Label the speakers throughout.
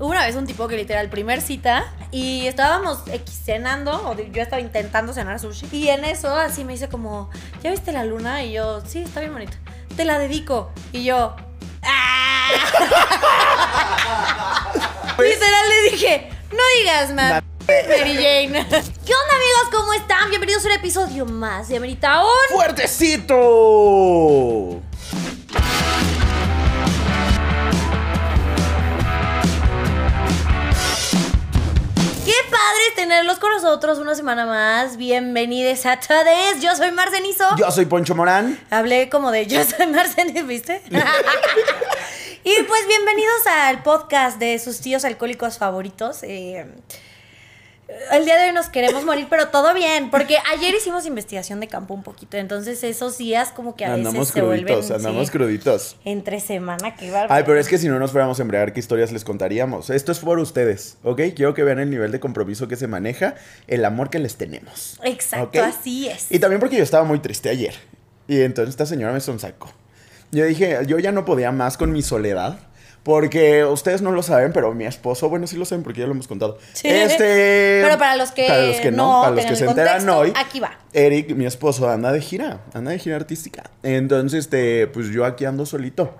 Speaker 1: Hubo una vez un tipo que literal, primer cita, y estábamos X cenando, o yo estaba intentando cenar sushi, y en eso así me dice como, ¿ya viste la luna? Y yo, sí, está bien bonita. Te la dedico. Y yo, ¡ah! literal le dije, no digas más. Mary Jane. ¿Qué onda amigos? ¿Cómo están? Bienvenidos a un episodio más de Amerita Un.
Speaker 2: ¡Fuertecito!
Speaker 1: Padre tenerlos con nosotros una semana más. Bienvenidos a todos. Yo soy Marcenizo.
Speaker 2: Yo soy Poncho Morán.
Speaker 1: Hablé como de yo soy Marcenizo, ¿viste? y pues bienvenidos al podcast de sus tíos alcohólicos favoritos. Eh, el día de hoy nos queremos morir, pero todo bien, porque ayer hicimos investigación de campo un poquito, entonces esos días como que a
Speaker 2: Andamos
Speaker 1: veces se vuelven
Speaker 2: cruditos, andamos
Speaker 1: sí,
Speaker 2: cruditos.
Speaker 1: entre semana, qué bárbaro.
Speaker 2: Ay, pero es que si no nos fuéramos a embriagar, ¿qué historias les contaríamos? Esto es por ustedes, ¿ok? Quiero que vean el nivel de compromiso que se maneja, el amor que les tenemos.
Speaker 1: Exacto, así es.
Speaker 2: Y también porque yo estaba muy triste ayer. Y entonces esta señora me sonsacó. Yo dije, yo ya no podía más con mi soledad. Porque ustedes no lo saben, pero mi esposo, bueno, sí lo saben porque ya lo hemos contado.
Speaker 1: Sí.
Speaker 2: Este.
Speaker 1: Pero para los que
Speaker 2: para los que no,
Speaker 1: no
Speaker 2: para los que se enteran hoy.
Speaker 1: aquí va.
Speaker 2: Eric, mi esposo, anda de gira, anda de gira artística. Entonces, este, pues yo aquí ando solito.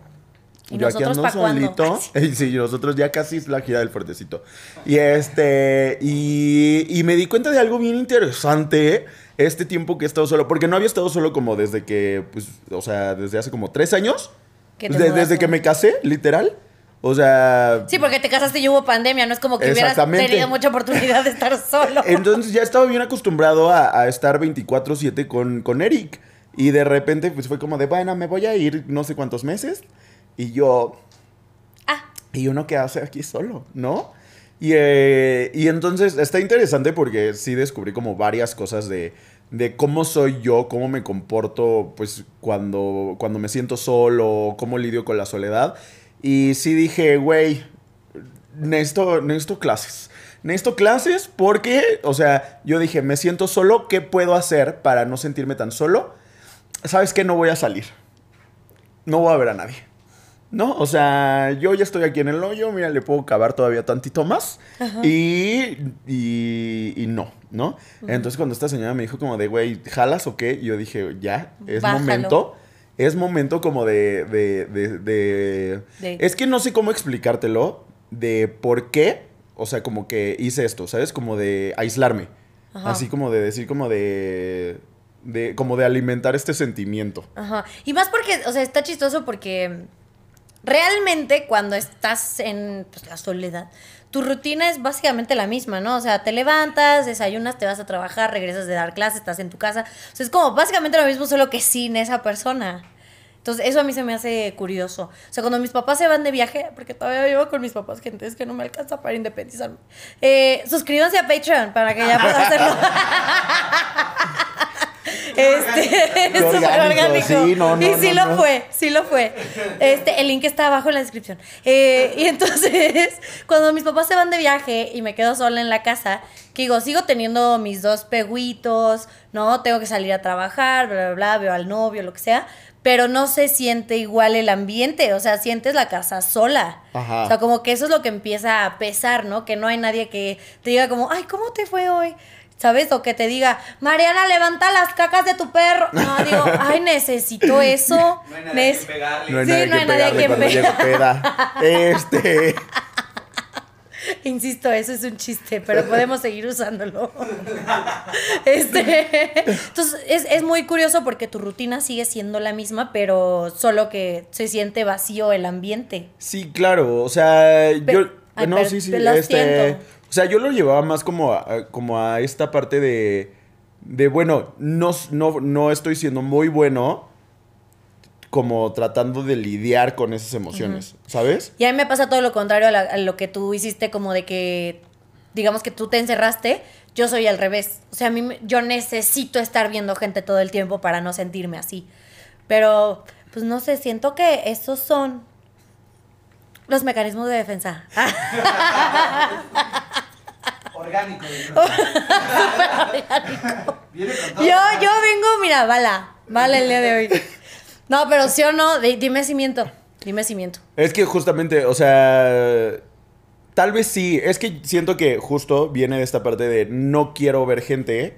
Speaker 1: ¿Y
Speaker 2: yo aquí ando solito. Y sí, nosotros ya casi es la gira del fuertecito. Y este, y, y me di cuenta de algo bien interesante este tiempo que he estado solo. Porque no había estado solo como desde que, pues, o sea, desde hace como tres años. De-
Speaker 1: mudaste.
Speaker 2: desde que me casé, literal. O sea,
Speaker 1: Sí, porque te casaste y hubo pandemia, no es como que hubieras tenido mucha oportunidad de estar solo.
Speaker 2: Entonces ya estaba bien acostumbrado a, a estar 24/7 con, con Eric. Y de repente pues fue como de, bueno, me voy a ir no sé cuántos meses. Y yo,
Speaker 1: Ah,
Speaker 2: ¿y uno hace aquí solo? ¿No? Y, eh, y entonces está interesante porque sí descubrí como varias cosas de, de cómo soy yo, cómo me comporto pues cuando, cuando me siento solo, cómo lidio con la soledad. Y sí dije, güey, necesito, necesito clases. Necesito clases porque, o sea, yo dije, me siento solo, ¿qué puedo hacer para no sentirme tan solo? ¿Sabes qué? No voy a salir. No voy a ver a nadie. ¿No? O sea, yo ya estoy aquí en el hoyo, mira, le puedo cavar todavía tantito más. Y, y, y no, ¿no? Entonces cuando esta señora me dijo como de, güey, ¿jalas o qué? Yo dije, ya, es
Speaker 1: Bájalo.
Speaker 2: momento. Es momento como de, de, de, Es que no sé cómo explicártelo de por qué, o sea, como que hice esto, ¿sabes? Como de aislarme.
Speaker 1: Ajá.
Speaker 2: Así como de decir como de... de como de alimentar este sentimiento.
Speaker 1: ajá. Y más porque, o sea, está chistoso porque realmente cuando estás en pues, la soledad, tu rutina es básicamente la misma, ¿no? O sea, te levantas, desayunas, te vas a trabajar, regresas de dar clases, estás en tu casa. O sea, es como básicamente lo mismo, solo que sin esa persona. Entonces, eso a mí se me hace curioso. O sea, cuando mis papás se van de viaje, porque todavía vivo con mis papás, gente, es que no me alcanza para independizarme. Eh, suscríbanse a Patreon para que ya pueda hacerlo. este, es súper
Speaker 2: orgánico,
Speaker 1: orgánico.
Speaker 2: sí, no, no,
Speaker 1: y sí
Speaker 2: no,
Speaker 1: lo
Speaker 2: no.
Speaker 1: fue, sí lo fue. Este, el link está abajo en la descripción. Eh, y entonces, cuando mis papás se van de viaje y me quedo sola en la casa, que digo, sigo teniendo mis dos peguitos, ¿no? Tengo que salir a trabajar, bla, bla, bla, veo al novio, lo que sea. Pero no se siente igual el ambiente, o sea, sientes la casa sola.
Speaker 2: Ajá.
Speaker 1: O sea, como que eso es lo que empieza a pesar, ¿no? Que no hay nadie que te diga como, ay, ¿cómo te fue hoy? ¿Sabes? O que te diga, Mariana, levanta las cacas de tu perro. No, digo, ay, necesito eso.
Speaker 3: No hay nadie a
Speaker 1: Nec-
Speaker 3: quien pegarle.
Speaker 2: No hay
Speaker 1: Sí,
Speaker 2: nadie
Speaker 1: no hay
Speaker 2: que
Speaker 1: nadie a
Speaker 2: pegarle
Speaker 1: quien
Speaker 2: cuando
Speaker 1: pegar.
Speaker 2: llego peda. Este...
Speaker 1: Insisto, eso es un chiste, pero podemos seguir usándolo. Este, entonces, es, es muy curioso porque tu rutina sigue siendo la misma, pero solo que se siente vacío el ambiente.
Speaker 2: Sí, claro, o sea, yo...
Speaker 1: Ay,
Speaker 2: no, sí, sí,
Speaker 1: lo
Speaker 2: este... O sea, yo lo llevaba más como a, como a esta parte de... De, bueno, no, no, no estoy siendo muy bueno como tratando de lidiar con esas emociones, ¿sabes?
Speaker 1: Y a mí me pasa todo lo contrario a, la- a lo que tú hiciste, como de que, digamos que tú te encerraste, yo soy al revés. O sea, a mí yo necesito estar viendo gente todo el tiempo para no sentirme así. Pero, pues no sé, siento que esos son los mecanismos de defensa.
Speaker 3: Orgánico. Viene con todo.
Speaker 1: Yo, yo vengo, mira, bala, bala el día de hoy. No, pero sí o no, di- dime si miento, dime si miento.
Speaker 2: Es que justamente, o sea, Tal vez sí. Es que siento que justo viene de esta parte de no quiero ver gente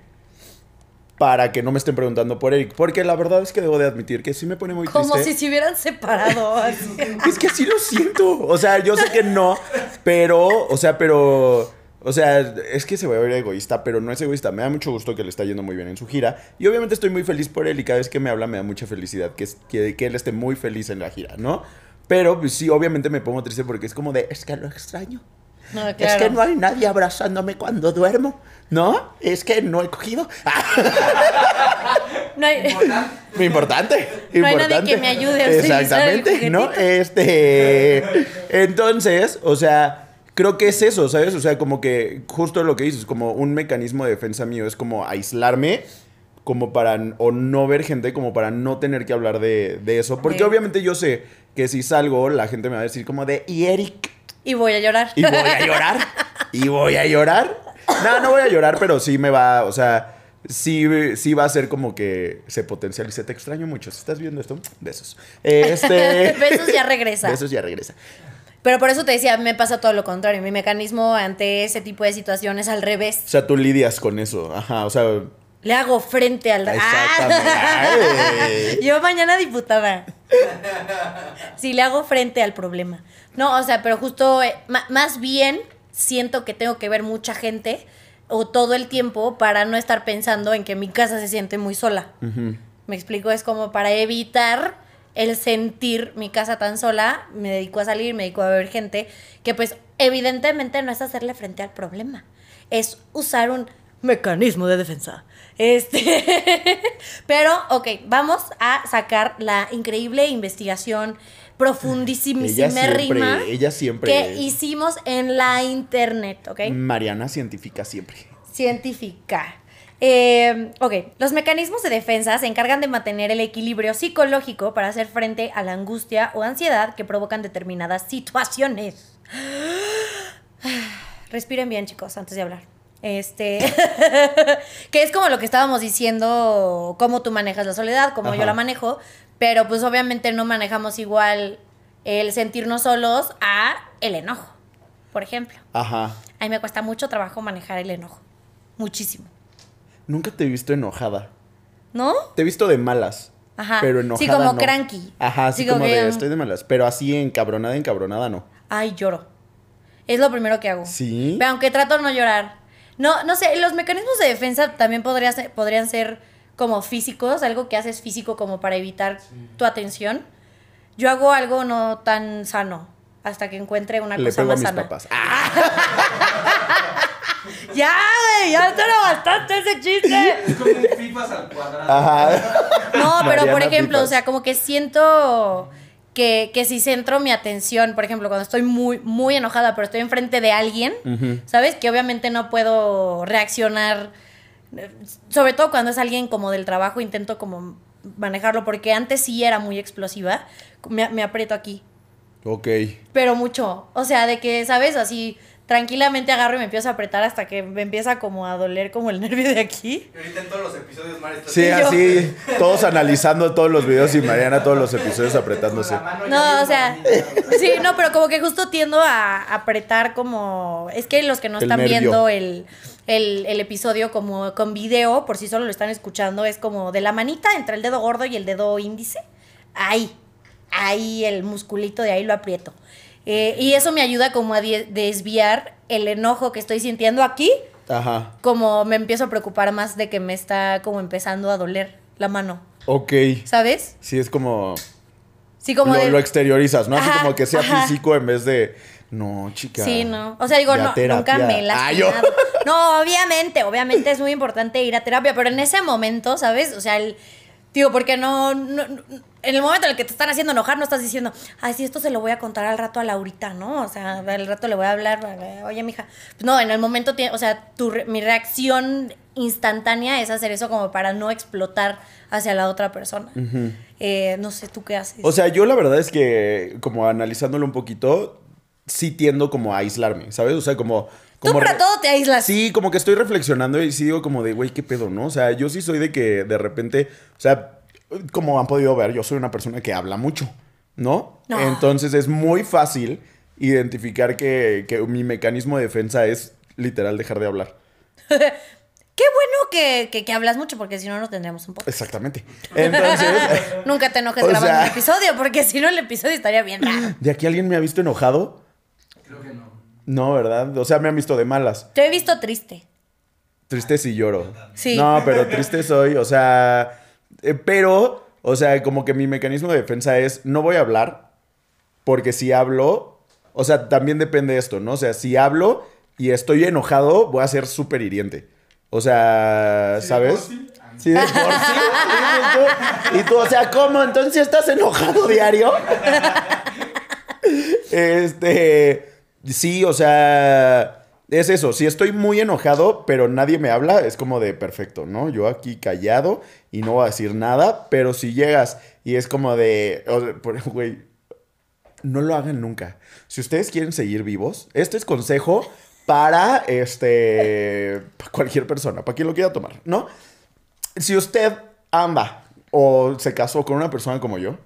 Speaker 2: para que no me estén preguntando por Eric. Porque la verdad es que debo de admitir que sí me pone muy
Speaker 1: Como
Speaker 2: triste.
Speaker 1: si se hubieran separado. así.
Speaker 2: Es que sí lo siento. O sea, yo sé que no, pero, o sea, pero, o sea, es que se va a ver egoísta, pero no es egoísta. Me da mucho gusto que le está yendo muy bien en su gira. Y obviamente estoy muy feliz por él y cada vez que me habla me da mucha felicidad que, es- que, que él esté muy feliz en la gira, ¿no? Pero pues, sí, obviamente me pongo triste porque es como de, es que lo extraño.
Speaker 1: No,
Speaker 2: Es que no hay nadie abrazándome cuando duermo, ¿no? Es que no he cogido.
Speaker 1: No hay-
Speaker 3: Importante.
Speaker 2: Importante.
Speaker 1: No hay nadie que me ayude a el
Speaker 2: Exactamente, ¿no? Este. Entonces, o sea, creo que es eso, ¿sabes? O sea, como que justo lo que dices, como un mecanismo de defensa mío es como aislarme. Como para, o no ver gente, como para no tener que hablar de, de eso. Porque obviamente yo sé que si salgo, la gente me va a decir como de, ¿y Eric?
Speaker 1: Y voy a llorar.
Speaker 2: Y voy a llorar. y voy a llorar. No, no voy a llorar, pero sí me va, o sea, sí, sí va a ser como que se potencialice. Te extraño mucho. Si estás viendo esto, besos. Este.
Speaker 1: Besos ya regresa.
Speaker 2: Besos ya regresa.
Speaker 1: Pero por eso te decía, me pasa todo lo contrario. Mi mecanismo ante ese tipo de situaciones al revés.
Speaker 2: O sea, tú lidias con eso. Ajá, o sea.
Speaker 1: Le hago frente al... Yo mañana diputada. Sí, le hago frente al problema. No, o sea, pero justo, eh, más bien siento que tengo que ver mucha gente o todo el tiempo para no estar pensando en que mi casa se siente muy sola. Me explico, es como para evitar el sentir mi casa tan sola, me dedico a salir, me dedico a ver gente, que pues evidentemente no es hacerle frente al problema, es usar un mecanismo de defensa. Este, pero ok, vamos a sacar la increíble investigación profundísima
Speaker 2: Ella ella siempre.
Speaker 1: que hicimos en la internet, ¿ok?
Speaker 2: Mariana científica siempre.
Speaker 1: científica. Eh, ok, los mecanismos de defensa se encargan de mantener el equilibrio psicológico para hacer frente a la angustia o ansiedad que provocan determinadas situaciones. Respiren bien, chicos, antes de hablar. Este, que es como lo que estábamos diciendo, cómo tú manejas la soledad, cómo yo la manejo, pero pues obviamente no manejamos igual el sentirnos solos a el enojo, por ejemplo.
Speaker 2: Ajá.
Speaker 1: A mí me cuesta mucho trabajo manejar el enojo. Muchísimo.
Speaker 2: Nunca te he visto enojada.
Speaker 1: ¿No?
Speaker 2: Te he visto de malas.
Speaker 1: Ajá.
Speaker 2: Pero enojada.
Speaker 1: Sí, como
Speaker 2: no.
Speaker 1: cranky.
Speaker 2: Ajá, así
Speaker 1: Sí,
Speaker 2: como
Speaker 1: que,
Speaker 2: de estoy de malas. Pero así encabronada, encabronada no.
Speaker 1: Ay, lloro. Es lo primero que hago.
Speaker 2: Sí.
Speaker 1: Pero aunque trato de no llorar. No, no sé, los mecanismos de defensa también podría ser- podrían ser como físicos, algo que haces físico como para evitar tu atención. Yo hago algo no tan sano hasta que encuentre una
Speaker 2: Le
Speaker 1: cosa
Speaker 2: pego a
Speaker 1: más
Speaker 2: mis
Speaker 1: sana.
Speaker 2: papás. Ah,
Speaker 1: Ya, güey, ya te lo bastante ese chiste.
Speaker 3: Es como un FIFAs al cuadrado.
Speaker 2: Ajá.
Speaker 1: No, pero por ejemplo, o sea, como que siento que, que si centro mi atención, por ejemplo, cuando estoy muy, muy enojada, pero estoy enfrente de alguien. ¿sabes? Que obviamente no puedo reaccionar, sobre todo cuando es alguien como del trabajo, intento como manejarlo, porque antes sí era muy explosiva, me, me aprieto aquí,
Speaker 2: Ok.
Speaker 1: pero mucho, o sea, de que, ¿sabes? Así tranquilamente agarro y me empiezo a apretar hasta que me empieza como a doler como el nervio de aquí.
Speaker 3: Y ahorita en todos los episodios, Mari está
Speaker 2: Sí,
Speaker 1: yo.
Speaker 2: así, todos analizando todos los videos y Mariana todos los episodios apretándose.
Speaker 1: No, o sea, sí, no, pero como que justo tiendo a apretar como... Es que los que no
Speaker 2: El
Speaker 1: están
Speaker 2: nervio.
Speaker 1: viendo el, el, el episodio como con video, por si solo lo están escuchando, es como de la manita entre el dedo gordo y el dedo índice. Ahí, ahí el musculito de ahí lo aprieto. Eh, y eso me ayuda como a desviar el enojo que estoy sintiendo aquí,
Speaker 2: Ajá.
Speaker 1: como me empiezo a preocupar más de que me está como empezando a doler la mano,
Speaker 2: Ok.
Speaker 1: ¿sabes?
Speaker 2: Sí, es como.
Speaker 1: Sí, como
Speaker 2: lo,
Speaker 1: de...
Speaker 2: lo exteriorizas, ¿no? Así como que sea
Speaker 1: ajá.
Speaker 2: físico en vez de. No, chica.
Speaker 1: Sí, no. O sea, digo, no,
Speaker 2: terapia.
Speaker 1: nunca me he
Speaker 2: Ah, yo.
Speaker 1: No, obviamente, obviamente es muy importante ir a terapia, pero en ese momento, ¿sabes? O sea, el, digo, porque no, no- no- en el momento en el que te están haciendo enojar, no estás diciendo, ay, sí, esto se lo voy a contar al rato a Laurita, ¿no? O sea, al rato le voy a hablar, oye, mija. No, en el momento, tiene, o sea, tu, mi reacción instantánea es hacer eso como para no explotar hacia la otra persona. Eh, no sé, ¿tú qué haces?
Speaker 2: O sea, yo la verdad es que, como analizándolo un poquito, sí tiendo como a aislarme, ¿sabes? O sea, como.
Speaker 1: Tú
Speaker 2: como
Speaker 1: para
Speaker 2: re-
Speaker 1: todo te aíslas.
Speaker 2: Sí, como que estoy reflexionando y sí digo como de, güey, qué pedo, ¿no? O sea, yo sí soy de que de repente, o sea, como han podido ver, yo soy una persona que habla mucho, ¿no?
Speaker 1: No.
Speaker 2: Entonces es muy fácil identificar que, que mi mecanismo de defensa es literal dejar de hablar.
Speaker 1: Qué bueno que, que, que hablas mucho, porque si no, no tendríamos un podcast.
Speaker 2: Exactamente. Entonces,
Speaker 1: Nunca te enojes grabando
Speaker 2: sea-
Speaker 1: un episodio, porque si no, el episodio estaría bien raro.
Speaker 2: ¿de aquí alguien me ha visto enojado?
Speaker 3: No.
Speaker 2: ¿verdad? O sea, me han visto de malas.
Speaker 1: Te he visto triste.
Speaker 2: Triste si lloro.
Speaker 1: Sí.
Speaker 2: No, pero triste soy, o sea, eh, pero, o sea, como que mi mecanismo de defensa es, no voy a hablar, porque si hablo, o sea, también depende de esto, ¿no? O sea, si hablo y estoy enojado, voy a ser súper hiriente. O sea,
Speaker 3: ¿Sí de
Speaker 2: ¿sabes?
Speaker 3: por sí?
Speaker 2: Sí, de por sí. Y tú- Y tú, o sea, ¿cómo? Entonces estás enojado diario. Este, sí, o sea, es eso. Si estoy muy enojado, pero nadie me habla, es como de perfecto, ¿no? Yo aquí callado y no voy a decir nada, pero si llegas y es como de, güey, no lo hagan nunca. Si ustedes quieren seguir vivos, este es consejo para este para cualquier persona, para quien lo quiera tomar, ¿no? Si usted anda o se casó con una persona como yo,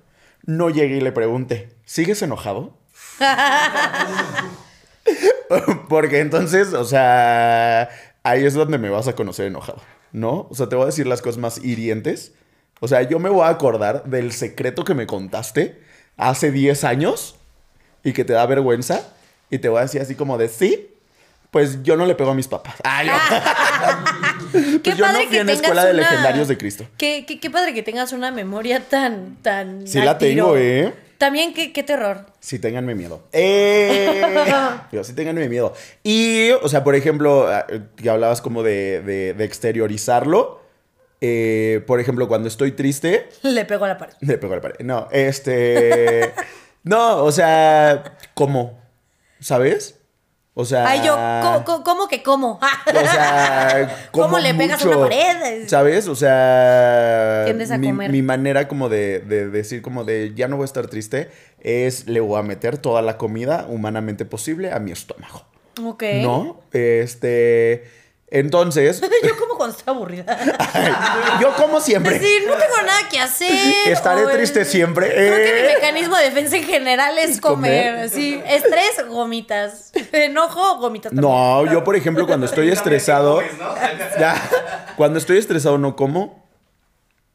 Speaker 2: no llegue y le pregunte, ¿sigues enojado? Porque entonces, o sea, ahí es donde me vas a conocer enojado, ¿no? O sea, te voy a decir las cosas más hirientes. O sea, yo me voy a acordar del secreto que me contaste hace 10 años y que te da vergüenza y te voy a decir así como de, sí, pues yo no le pego a mis papás. Ah.
Speaker 1: Qué
Speaker 2: Pues yo no
Speaker 1: padre
Speaker 2: fui
Speaker 1: que
Speaker 2: en escuela de
Speaker 1: una-
Speaker 2: legendarios de Cristo.
Speaker 1: Qué, qué, qué padre que tengas una memoria tan, tan.
Speaker 2: Sí la tengo,
Speaker 1: tiro.
Speaker 2: ¿eh?
Speaker 1: También, qué, qué terror.
Speaker 2: Sí, ténganme miedo. Eh, pero sí, ténganme miedo. Y, o sea, por ejemplo, ah, que hablabas como de, de- de exteriorizarlo. eh, por ejemplo, cuando estoy triste,
Speaker 1: Le pego a la pared.
Speaker 2: le pego a la pared. No, este. no, o sea, ¿cómo? ¿Sabes? O sea.
Speaker 1: Ay, yo, ¿cómo, cómo- cómo que cómo?
Speaker 2: O sea,
Speaker 1: ¿Cómo
Speaker 2: como
Speaker 1: le pegas a una pared?
Speaker 2: ¿Sabes? O sea,
Speaker 1: Tiendes a
Speaker 2: mi,
Speaker 1: comer.
Speaker 2: mi manera como de, de decir como de ya no voy a estar triste es le voy a meter toda la comida humanamente posible a mi estómago.
Speaker 1: Ok.
Speaker 2: ¿No? Este, entonces,
Speaker 1: yo cuando estoy aburrida.
Speaker 2: yo como siempre
Speaker 1: Sí, no tengo nada que hacer.
Speaker 2: estaré triste siempre.
Speaker 1: Creo que mi
Speaker 2: eh.
Speaker 1: mecanismo de defensa en general es comer.
Speaker 2: ¿Comer?
Speaker 1: Sí, estrés, gomitas. Enojo, gomitas también.
Speaker 2: No, yo por ejemplo cuando estoy estresado. Ya. Cuando estoy estresado no como.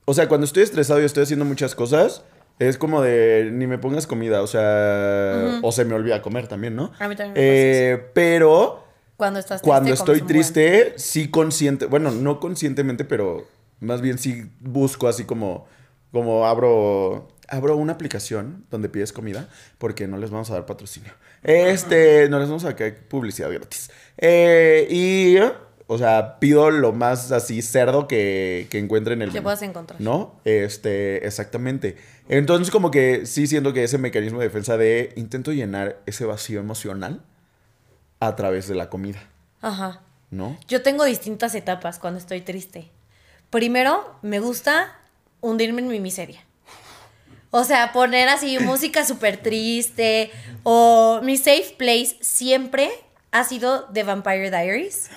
Speaker 2: O sea, cuando estoy estresado y estoy haciendo muchas cosas, es como de ni me pongas comida, o sea, o se me olvida comer también, ¿no?
Speaker 1: A mí también me
Speaker 2: Eh, pero
Speaker 1: Cuando estás triste.
Speaker 2: cuando estoy
Speaker 1: buen.
Speaker 2: triste, sí consciente, bueno, no conscientemente, pero más bien sí busco así como como abro abro una aplicación donde pides comida porque no les vamos a dar patrocinio. Este, no les vamos a dar publicidad gratis. Eh, y o sea, pido lo más así cerdo que, que encuentre en el
Speaker 1: Que puedas encontrar.
Speaker 2: ¿No? Este, exactamente. Entonces, como que sí siento que ese mecanismo de defensa de intento llenar ese vacío emocional a través de la comida,
Speaker 1: Ajá.
Speaker 2: ¿no?
Speaker 1: Yo tengo distintas etapas cuando estoy triste. Primero, me gusta hundirme en mi miseria. O sea, poner así música súper triste. O mi safe place siempre ha sido The Vampire Diaries.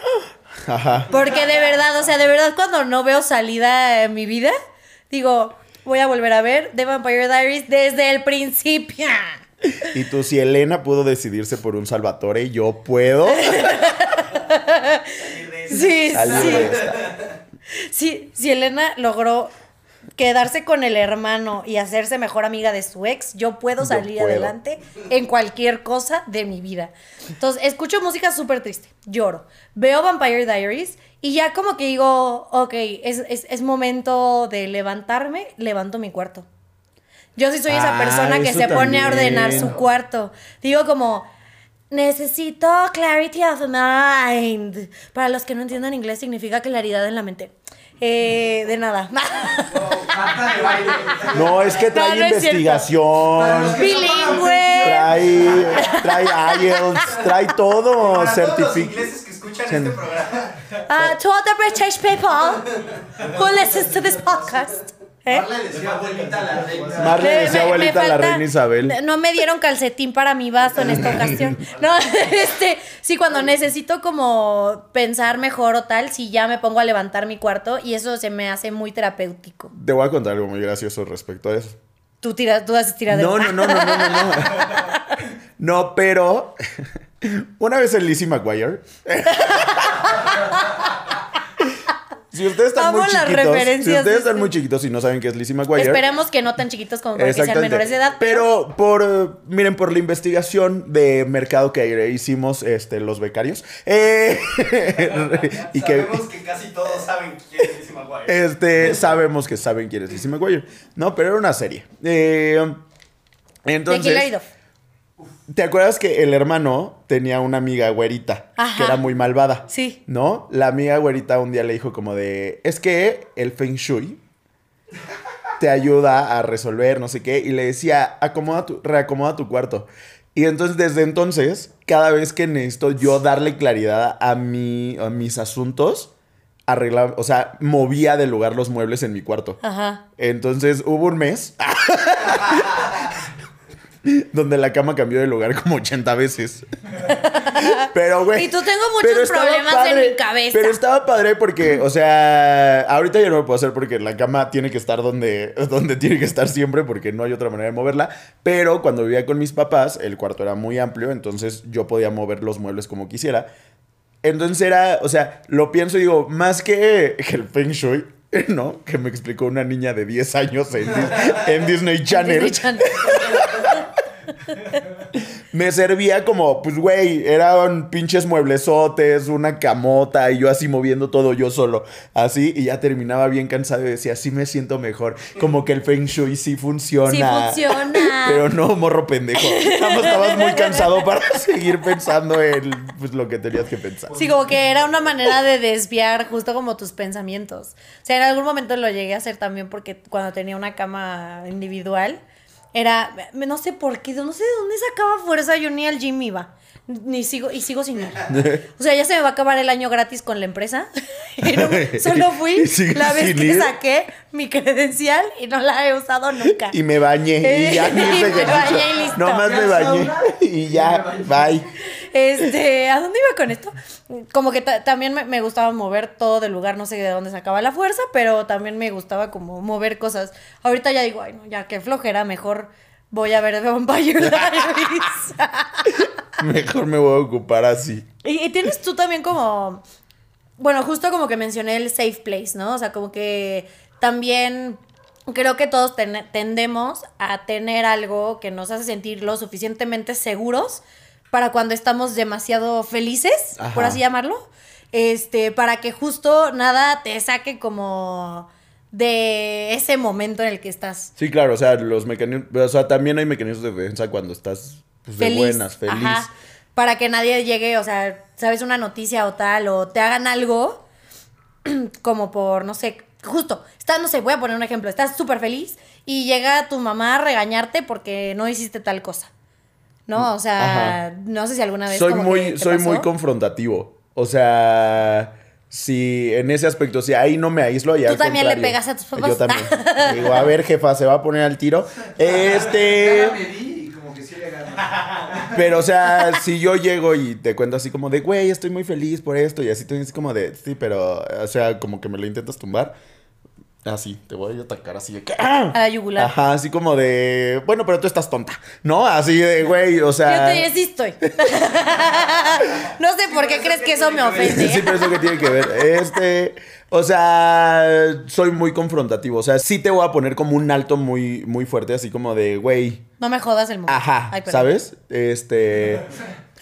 Speaker 2: Ajá.
Speaker 1: Porque de verdad, o sea, de verdad cuando no veo salida en mi vida, digo, voy a volver a ver The Vampire Diaries desde el principio.
Speaker 2: Y tú, si Elena pudo decidirse por un Salvatore, yo puedo
Speaker 1: Sí,
Speaker 2: salir
Speaker 1: sí.
Speaker 2: de esta.
Speaker 1: Sí, si Elena logró quedarse con el hermano y hacerse mejor amiga de su ex, yo puedo
Speaker 2: Yo
Speaker 1: salir
Speaker 2: puedo.
Speaker 1: adelante en cualquier cosa de mi vida. Entonces, escucho música súper triste, lloro, veo Vampire Diaries y ya como que digo, ok, es, es- es momento de levantarme, levanto mi cuarto. Yo sí soy esa
Speaker 2: Ah,
Speaker 1: persona que se pone a ordenar
Speaker 2: también.
Speaker 1: su cuarto. Digo como, necesito clarity of mind. Para los que no entiendan inglés, significa claridad en la mente. Eh, de nada.
Speaker 2: No, es que trae
Speaker 1: No, no
Speaker 2: investigación,
Speaker 1: Bilingüe.
Speaker 2: trae, trae IELTS, trae todo,
Speaker 3: Para todos los
Speaker 2: certificado.
Speaker 3: ingleses que escuchan este programa.
Speaker 1: Uh, to all the British people who listens to this podcast. ¿Eh?
Speaker 3: Marla le decía abuelita a la reina.
Speaker 2: Marle
Speaker 1: Me-
Speaker 2: decía
Speaker 1: me- me
Speaker 2: abuelita a la reina Isabel.
Speaker 1: No me dieron calcetín para mi vaso en esta ocasión. No, este, sí, cuando necesito como pensar mejor o tal, sí ya me pongo a levantar mi cuarto y eso se me hace muy terapéutico.
Speaker 2: Te voy a contar algo muy gracioso respecto a eso.
Speaker 1: Tú tiras, tú haces tiradero.
Speaker 2: No, no, no, no, no, no, no. No, pero una vez en Lizzie McGuire. Si ustedes están
Speaker 1: Amo
Speaker 2: muy chiquitos, si ustedes
Speaker 1: de
Speaker 2: están
Speaker 1: este-
Speaker 2: muy chiquitos y no saben qué es Lizzie McGuire.
Speaker 1: Esperemos que no tan chiquitos como para que sean menores de edad.
Speaker 2: Pero por, miren, por la investigación de mercado que hicimos este, los becarios, eh, y que
Speaker 3: Sabemos que casi todos saben quién es Lizzie McGuire.
Speaker 2: este, sabemos que saben quién es Lizzie McGuire, ¿no? Pero era una serie. Eh,
Speaker 1: de
Speaker 2: entonces,
Speaker 1: Hilary Duff.
Speaker 2: ¿Te acuerdas que el hermano tenía una amiga güerita
Speaker 1: Ajá.
Speaker 2: que era muy malvada?
Speaker 1: Sí.
Speaker 2: ¿No? La amiga güerita un día le dijo como de, es que el Feng Shui te ayuda a resolver, no sé qué, y le decía, acomoda tu, reacomoda tu cuarto. Y entonces, desde entonces, cada vez que necesito yo darle claridad a, mi, a mis asuntos, arreglaba, o sea, movía de lugar los muebles en mi cuarto.
Speaker 1: Ajá.
Speaker 2: Entonces, hubo un mes donde la cama cambió de lugar como 80 veces. Pero, güey.
Speaker 1: Y tú tengo muchos problemas en mi cabeza.
Speaker 2: Pero estaba padre porque, o sea, ahorita ya no lo puedo hacer porque la cama tiene que estar donde, donde tiene que estar siempre porque no hay otra manera de moverla. Pero cuando vivía con mis papás, el cuarto era muy amplio, entonces yo podía mover los muebles como quisiera. Entonces era, o sea, lo pienso y digo, más que el Feng Shui, ¿no? Que me explicó una niña de 10 años en, en Disney Channel.
Speaker 1: Disney Channel.
Speaker 2: Me servía como, pues, güey, eran pinches mueblesotes, una camota, y yo así moviendo todo yo solo. Así, y ya terminaba bien cansado y decía, sí me siento mejor. Como que el Feng Shui sí funciona.
Speaker 1: Sí funciona.
Speaker 2: Pero no, morro pendejo. Estabas muy cansado para seguir pensando en pues, lo que tenías que pensar.
Speaker 1: Sí, como que era una manera de desviar justo como tus pensamientos. O sea, en algún momento lo llegué a hacer también porque cuando tenía una cama individual, era, no sé por qué, no sé de dónde sacaba fuerza, yo ni al gym iba. Ni sigo, y sigo sin ir. O sea, ya se me va a acabar el año gratis con la empresa. Y no- solo fui la vez que
Speaker 2: ir.
Speaker 1: saqué mi credencial y no la he usado nunca.
Speaker 2: Y me bañé. Y ya ni
Speaker 1: Y me bañé y listo.
Speaker 2: Nomás me
Speaker 3: Ya
Speaker 2: bañé. Y ya, bye.
Speaker 1: Este, ¿a dónde iba con esto? Como que ta- también me, me gustaba mover todo del lugar, no sé de dónde sacaba la fuerza, pero también me gustaba como mover cosas. Ahorita ya digo, ay no, ya qué flojera, mejor voy a ver Vampire Diaries.
Speaker 2: Mejor me voy a ocupar así.
Speaker 1: y, y tienes tú también como, bueno, justo como que mencioné el safe place, ¿no? O sea, como que también creo que todos ten- tendemos a tener algo que nos hace sentir lo suficientemente seguros para cuando estamos demasiado felices, por así llamarlo. Este, para que justo nada te saque como de ese momento en el que estás
Speaker 2: Sí, claro, o sea, los mecanismos, o sea, también hay mecanismos de defensa cuando estás pues, de
Speaker 1: feliz.
Speaker 2: buenas, feliz.
Speaker 1: Ajá. Para que nadie llegue, o sea, sabes una noticia o tal, o te hagan algo como por, no sé, justo, estás, no sé, voy a poner un ejemplo, estás súper feliz y llega tu mamá a regañarte porque no hiciste tal cosa. ¿No? O sea,
Speaker 2: Ajá.
Speaker 1: no sé si alguna vez
Speaker 2: soy
Speaker 1: como
Speaker 2: muy,
Speaker 1: que te
Speaker 2: soy muy
Speaker 1: pasó.
Speaker 2: confrontativo. O sea, si en ese aspecto, si ahí no me aíslo, ya
Speaker 1: Tú
Speaker 2: al
Speaker 1: también le pegas a tus papás.
Speaker 2: Yo también. Digo, a ver, jefa, se va a poner al tiro. Este. Pero, o sea, si yo llego y te cuento así como de, güey, estoy muy feliz por esto, y así tú dices como de, sí, pero, o sea, como que me lo intentas tumbar. Así, te voy a atacar así de que. ¡ah!
Speaker 1: A la yugular.
Speaker 2: Ajá, así como de, bueno, pero tú estás tonta, ¿no? Así de, güey, o
Speaker 1: Yo
Speaker 2: sea.
Speaker 1: te diré, sí estoy. no sé por qué crees que eso me ofende.
Speaker 2: Sí, pero eso que tiene que ver. Este, o sea, soy muy confrontativo. O sea, sí te voy a poner como un alto muy, muy fuerte, así como de, güey,
Speaker 1: No me jodas el mundo.
Speaker 2: ajá,
Speaker 1: Ay.
Speaker 2: ¿sabes? Este,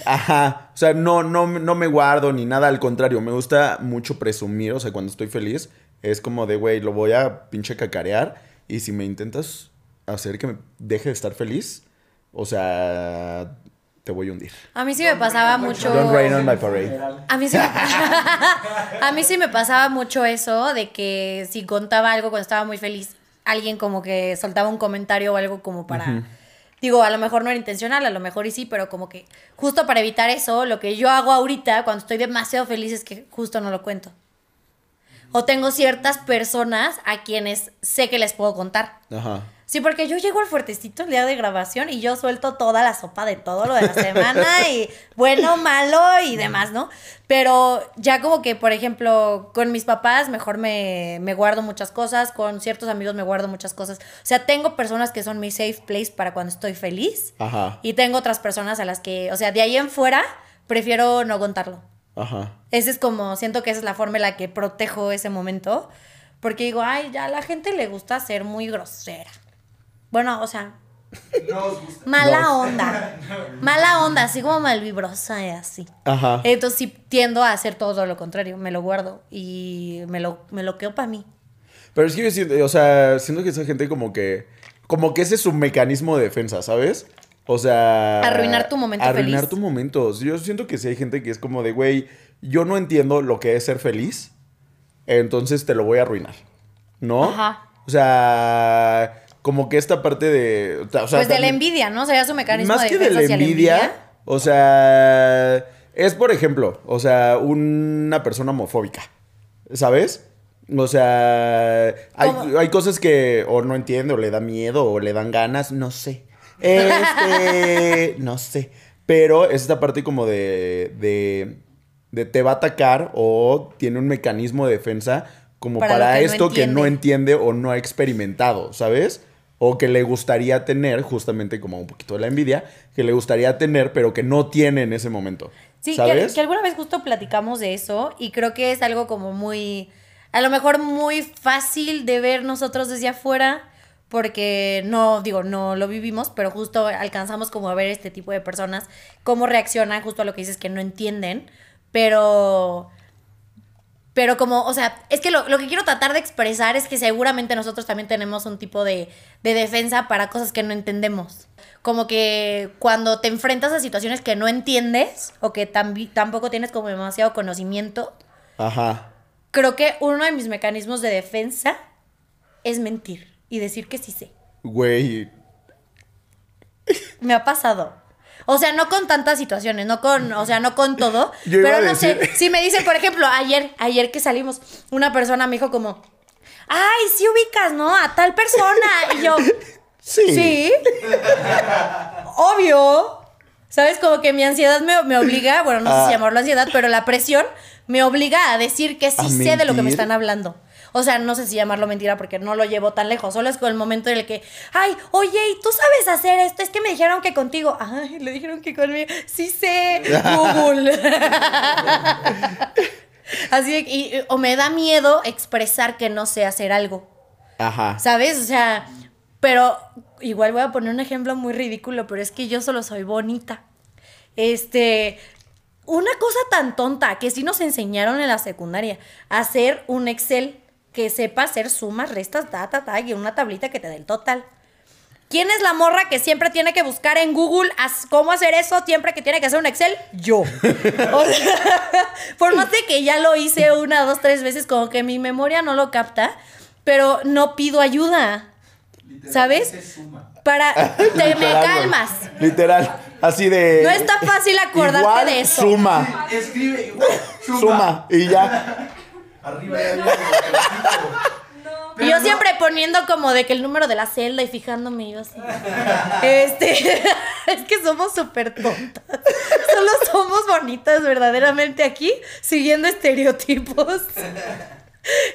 Speaker 2: ajá. O sea, no, no, no me guardo ni nada, al contrario, me gusta mucho presumir. O sea, cuando estoy feliz, es como de, güey, lo voy a pinche cacarear. Y si me intentas hacer que me deje de estar feliz, o sea, te voy a hundir.
Speaker 1: A mí sí me pasaba mucho.
Speaker 2: Don't rain on my parade.
Speaker 1: A mí, sí me, a mí sí me pasaba mucho eso de que si contaba algo cuando estaba muy feliz, alguien como que soltaba un comentario o algo como para... Digo, a lo mejor no era intencional, a lo mejor y sí, pero como que justo para evitar eso, lo que yo hago ahorita cuando estoy demasiado feliz es que justo no lo cuento. O tengo ciertas personas a quienes sé que les puedo contar.
Speaker 2: Ajá.
Speaker 1: Sí, porque yo llego al fuertecito el día de grabación y yo suelto toda la sopa de todo lo de la semana y bueno, malo y demás, ¿no? Pero ya como que, por ejemplo, con mis papás mejor me, me guardo muchas cosas, con ciertos amigos me guardo muchas cosas. O sea, tengo personas que son mi safe place para cuando estoy feliz
Speaker 2: Ajá.
Speaker 1: y tengo otras personas a las que, o sea, de ahí en fuera prefiero no contarlo.
Speaker 2: Ajá.
Speaker 1: Ese es como, siento que esa es la forma en la que protejo ese momento. Porque digo, ay, ya a la gente le gusta ser muy grosera. Bueno, o sea,
Speaker 3: No os gusta.
Speaker 1: mala
Speaker 2: No.
Speaker 1: onda. Mala onda, así como malvibrosa y así.
Speaker 2: Ajá.
Speaker 1: Entonces sí tiendo a hacer todo lo contrario. Me lo guardo y me lo, me lo quedo para mí.
Speaker 2: Pero es que yo siento, o sea, siento que esa gente como que, como que ese es su mecanismo de defensa, ¿sabes? O sea...
Speaker 1: Arruinar tu momento
Speaker 2: Arruinar
Speaker 1: feliz.
Speaker 2: tu momento. Yo siento que sí hay gente que es como de, güey, yo no entiendo lo que es ser feliz, entonces te lo voy a arruinar, ¿no?
Speaker 1: Ajá.
Speaker 2: O sea, como que esta parte de... o sea,
Speaker 1: pues de la
Speaker 2: también-
Speaker 1: envidia, ¿no? Sería su mecanismo
Speaker 2: más
Speaker 1: de
Speaker 2: que de la
Speaker 1: hacia
Speaker 2: envidia, o sea, es por ejemplo, o sea, una persona homofóbica, ¿sabes? O sea, hay, hay cosas que o no entiende, o le da miedo, o le dan ganas, no sé. Este, no sé. Pero es esta parte como de, de, de te va a atacar o tiene un mecanismo de defensa como
Speaker 1: Para no
Speaker 2: esto que no
Speaker 1: entiende
Speaker 2: o no ha experimentado, ¿sabes? O que le gustaría tener, justamente como un poquito de la envidia, que le gustaría tener, pero que no tiene en ese momento.
Speaker 1: Sí, que,
Speaker 2: ¿sabes?
Speaker 1: que alguna vez justo platicamos de eso y creo que es algo como muy, a lo mejor muy fácil de ver nosotros desde afuera porque no, digo, no lo vivimos, pero justo alcanzamos como a ver este tipo de personas, cómo reaccionan justo a lo que dices que no entienden, pero... Pero como, o sea, es que lo, lo que quiero tratar de expresar es que seguramente nosotros también tenemos un tipo de, de defensa para cosas que no entendemos. Como que cuando te enfrentas a situaciones que no entiendes o que tampoco tienes como demasiado conocimiento,
Speaker 2: Ajá.
Speaker 1: creo que uno de mis mecanismos de defensa es mentir y decir que sí sé.
Speaker 2: Güey.
Speaker 1: Me ha pasado. O sea, no con tantas situaciones, no con, o sea, no con todo.
Speaker 2: Yo
Speaker 1: pero no sé, si me dicen, por ejemplo, ayer, ayer que salimos, una persona me dijo como, ay, sí ubicas, ¿no? A tal persona. Y yo,
Speaker 2: Sí.
Speaker 1: sí. Obvio. ¿Sabes? Como que mi ansiedad me, me obliga, bueno, no sé
Speaker 2: Ah.
Speaker 1: si llamarlo ansiedad, pero la presión me obliga a decir que sí
Speaker 2: ¿A
Speaker 1: sé de lo que me están hablando. O sea, no sé si llamarlo mentira porque no lo llevo tan lejos. Solo es con el momento en el que, ay, oye, ¿y tú sabes hacer esto? Es que me dijeron que contigo. Ay, le dijeron que conmigo. Sí sé, Google. Así de y- o me da miedo expresar que no sé hacer algo.
Speaker 2: Ajá.
Speaker 1: ¿Sabes? O sea, pero igual voy a poner un ejemplo muy ridículo, pero es que yo solo soy bonita. Este, una cosa tan tonta que sí nos enseñaron en la secundaria, hacer un Excel que sepa hacer sumas, restas, ta, ta, ta, y una tablita que te dé el total. ¿Quién es la morra que siempre tiene que buscar en Google as- cómo hacer eso siempre que tiene que hacer un Excel? Yo. O sea, por más de que ya lo hice una, dos, tres veces, como que mi memoria no lo capta, pero no pido ayuda. ¿Sabes? Para... Te me
Speaker 2: Literal,
Speaker 1: calmas.
Speaker 2: Literal. Así de.
Speaker 1: No está fácil acordarte
Speaker 2: Igual,
Speaker 1: de eso.
Speaker 2: Suma.
Speaker 3: Escribe igual. Suma.
Speaker 2: Suma. Y ya.
Speaker 3: Arriba ya el
Speaker 1: Y yo siempre poniendo como de que el número de la celda y fijándome yo así. Este, es que somos súper tontas. Solo somos bonitas verdaderamente aquí, siguiendo estereotipos.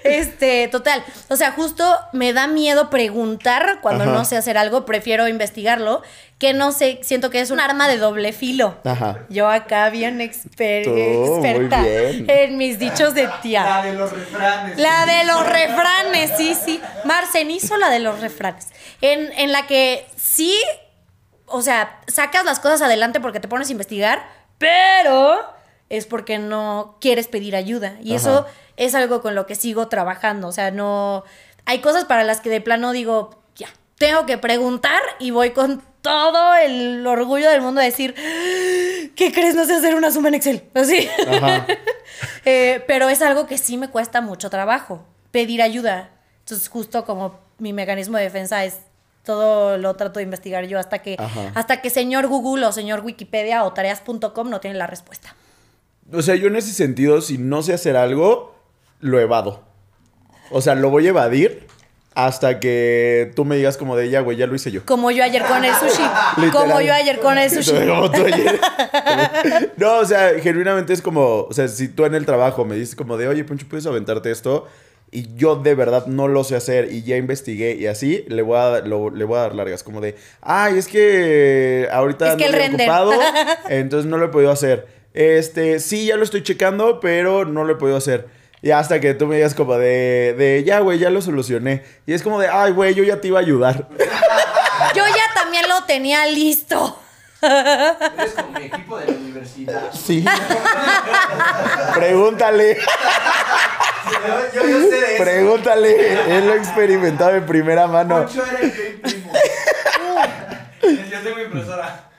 Speaker 1: Este, total. O sea, justo me da miedo preguntar cuando
Speaker 2: Ajá.
Speaker 1: no sé hacer algo, prefiero investigarlo, que no sé, siento que es un arma de doble filo.
Speaker 2: Ajá.
Speaker 1: Yo acá bien exper-
Speaker 2: Tú, muy
Speaker 1: experta
Speaker 2: bien.
Speaker 1: en mis dichos de tía.
Speaker 3: La de los refranes.
Speaker 1: La de los refranes, sí, sí. Marcen hizo la de los refranes. En, en la que sí, o sea, sacas las cosas adelante porque te pones a investigar, pero es porque no quieres pedir ayuda. Y
Speaker 2: Ajá.
Speaker 1: eso es algo con lo que sigo trabajando. O sea, no. Hay cosas para las que de plano digo, ya, tengo que preguntar y voy con todo el orgullo del mundo a decir, ¿qué crees? No sé hacer una suma en Excel. Así. Eh, pero es algo que sí me cuesta mucho trabajo, pedir ayuda. Entonces, justo como mi mecanismo de defensa es todo lo trato de investigar yo hasta que
Speaker 2: Ajá.
Speaker 1: hasta que señor Google o señor Wikipedia o tareas.com no tienen la respuesta.
Speaker 2: O sea, yo en ese sentido, si no sé hacer algo, lo evado. O sea, lo voy a evadir hasta que tú me digas como de ya, güey, ya lo hice yo.
Speaker 1: Como yo ayer con el sushi.
Speaker 2: Literal.
Speaker 1: Como yo ayer con el sushi.
Speaker 2: Como tú ayer. no, o sea, genuinamente es como, o sea, si tú en el trabajo me dices como de, oye, Poncho, ¿puedes aventarte esto? Y yo de verdad no lo sé hacer y ya investigué y así, le voy a, lo- le voy a dar largas. Como de, ay, es que ahorita
Speaker 1: Es que
Speaker 2: ando
Speaker 1: el
Speaker 2: bien
Speaker 1: render.
Speaker 2: ocupado, entonces no lo he podido hacer. Este, sí, ya lo estoy checando, pero no lo he podido hacer. Y hasta que tú me digas como de, de ya, güey, ya lo solucioné. Y es como de, ay, güey, yo ya te iba a ayudar.
Speaker 1: Yo ya también lo tenía listo.
Speaker 3: Eres como mi equipo de la universidad.
Speaker 2: Sí. Pregúntale.
Speaker 3: Yo, yo, yo sé de eso.
Speaker 2: Pregúntale, él lo ha experimentado de primera mano.
Speaker 3: Poncho era el que imprimo. Yo tengo impresora.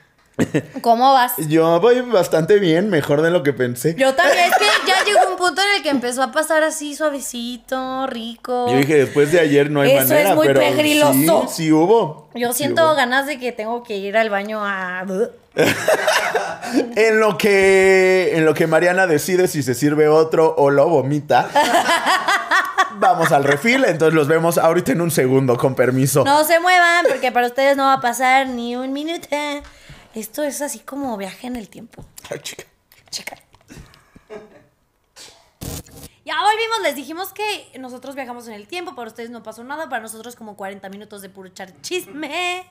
Speaker 1: ¿Cómo vas?
Speaker 2: Yo voy bastante bien, mejor de lo que pensé.
Speaker 1: Yo también, es que ya llegó un punto en el que empezó a pasar así suavecito, rico.
Speaker 2: Yo dije, después de ayer no hay
Speaker 1: Eso
Speaker 2: manera,
Speaker 1: es muy
Speaker 2: pero
Speaker 1: pegriloso.
Speaker 2: sí, sí hubo.
Speaker 1: Yo
Speaker 2: Sí
Speaker 1: siento
Speaker 2: hubo.
Speaker 1: ganas de que tengo que ir al baño a...
Speaker 2: En lo que en lo que Mariana decide si se sirve otro o lo vomita. Vamos al refil, entonces los vemos ahorita en un segundo, con permiso.
Speaker 1: No se muevan porque para ustedes no va a pasar ni un minuto. Esto es así como viaje en el tiempo.
Speaker 2: Ay, chica.
Speaker 1: Chica. Ya volvimos, les dijimos que nosotros viajamos en el tiempo, para ustedes no pasó nada, para nosotros como 40 minutos de puro echar chisme.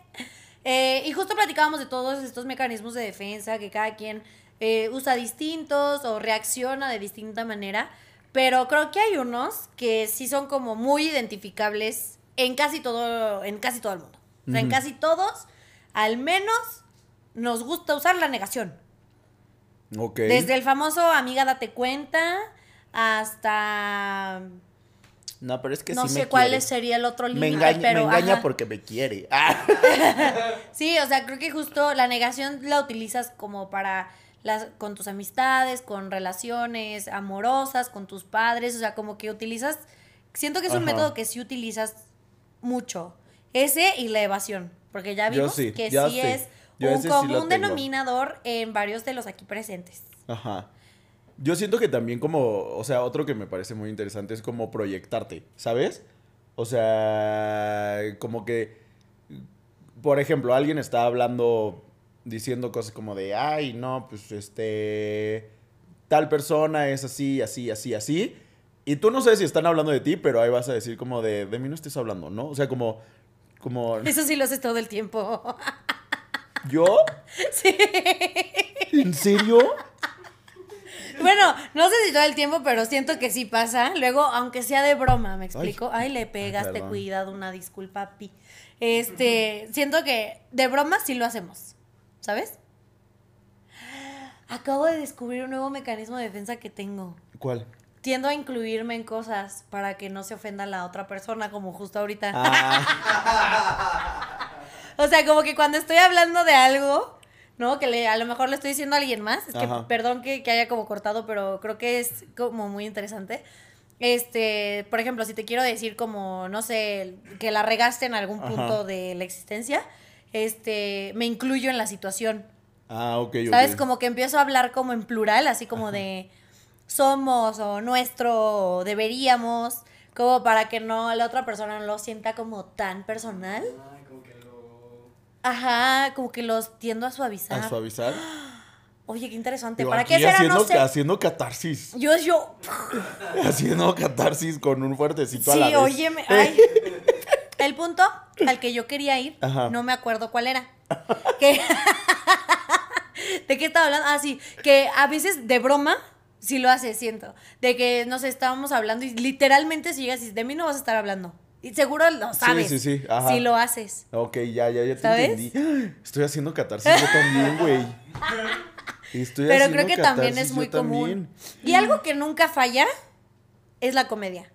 Speaker 1: Eh, y justo platicábamos de todos estos mecanismos de defensa que cada quien eh, usa distintos o reacciona de distinta manera, pero creo que hay unos que sí son como muy identificables en casi todo, en casi todo el mundo. O sea, en casi todos, al menos nos gusta usar la negación.
Speaker 2: Ok.
Speaker 1: Desde el famoso amiga date cuenta hasta
Speaker 2: No, pero es que
Speaker 1: no
Speaker 2: sí
Speaker 1: sé
Speaker 2: me
Speaker 1: cuál
Speaker 2: quiere.
Speaker 1: sería el otro
Speaker 2: Me
Speaker 1: límite,
Speaker 2: engaña,
Speaker 1: pero
Speaker 2: me engaña
Speaker 1: ajá.
Speaker 2: porque me quiere. Ah.
Speaker 1: Sí, o sea, creo que justo la negación la utilizas como para las con tus amistades, con relaciones amorosas, con tus padres, o sea, como que utilizas siento que es un
Speaker 2: Ajá.
Speaker 1: método que sí utilizas mucho. Ese y la evasión, porque ya vimos
Speaker 2: sí,
Speaker 1: que sí
Speaker 2: sé.
Speaker 1: es
Speaker 2: Yo
Speaker 1: un
Speaker 2: sí
Speaker 1: común
Speaker 2: tengo.
Speaker 1: denominador en varios de los aquí presentes.
Speaker 2: Ajá. Yo siento que también como, o sea, otro que me parece muy interesante es como proyectarte, ¿sabes? O sea, como que, por ejemplo, alguien está hablando, diciendo cosas como de, ay, no, pues este, tal persona es así, así, así, así. Y tú no sabes si están hablando de ti, pero ahí vas a decir como de, de mí no estés hablando, ¿no? O sea, como, como,
Speaker 1: Eso sí lo haces todo el tiempo.
Speaker 2: ¿yo?
Speaker 1: sí.
Speaker 2: ¿En serio?
Speaker 1: Bueno, no sé si todo el tiempo, pero siento que sí pasa. Luego, aunque sea de broma, ¿me explico? Ay, le pegaste,
Speaker 2: perdón.
Speaker 1: cuidado, una disculpa, pi. Este, siento que de broma sí lo hacemos, ¿sabes? Acabo de descubrir un nuevo mecanismo de defensa que tengo.
Speaker 2: ¿Cuál?
Speaker 1: Tiendo a incluirme en cosas para que no se ofenda la otra persona, como justo ahorita.
Speaker 2: Ah,
Speaker 1: O sea, como que cuando estoy hablando de algo, ¿no? Que le, a lo mejor le estoy diciendo a alguien más. Es que,
Speaker 2: Ajá.
Speaker 1: perdón que, que haya como cortado, pero creo que es como muy interesante. Este, por ejemplo, si te quiero decir como, no sé, que la regaste en algún
Speaker 2: Ajá.
Speaker 1: punto de la existencia, este, me incluyo en la situación.
Speaker 2: ah, ok, ok.
Speaker 1: ¿Sabes? Como que empiezo a hablar como en plural, así como de somos o nuestro o deberíamos, como para que no la otra persona no lo sienta como tan personal.
Speaker 3: Ay, como que lo.
Speaker 1: Ajá, como que los tiendo a suavizar.
Speaker 2: ¿A suavizar?
Speaker 1: Oye, qué interesante. ¿Para qué será?
Speaker 2: haciendo,
Speaker 1: No sé.
Speaker 2: haciendo catarsis.
Speaker 1: Yo, yo.
Speaker 2: Haciendo catarsis con un fuertecito a la
Speaker 1: Sí,
Speaker 2: vez.
Speaker 1: óyeme. Ay. El punto al que yo quería ir,
Speaker 2: Ajá.
Speaker 1: no me acuerdo cuál era. Que- ¿De qué estaba hablando? Ah, sí, que a veces de broma sí lo hace, siento. De que, no sé, estábamos hablando y literalmente si llegas y de mí no vas a estar hablando. Y seguro lo sabes.
Speaker 2: sí, sí, ajá.
Speaker 1: Si lo haces.
Speaker 2: Ok, ya, ya, ya te
Speaker 1: ¿Sabes?
Speaker 2: entendí. Estoy haciendo catarsis yo también, güey. Estoy
Speaker 1: Pero creo que también es muy común.
Speaker 2: también.
Speaker 1: Y algo que nunca falla es la comedia.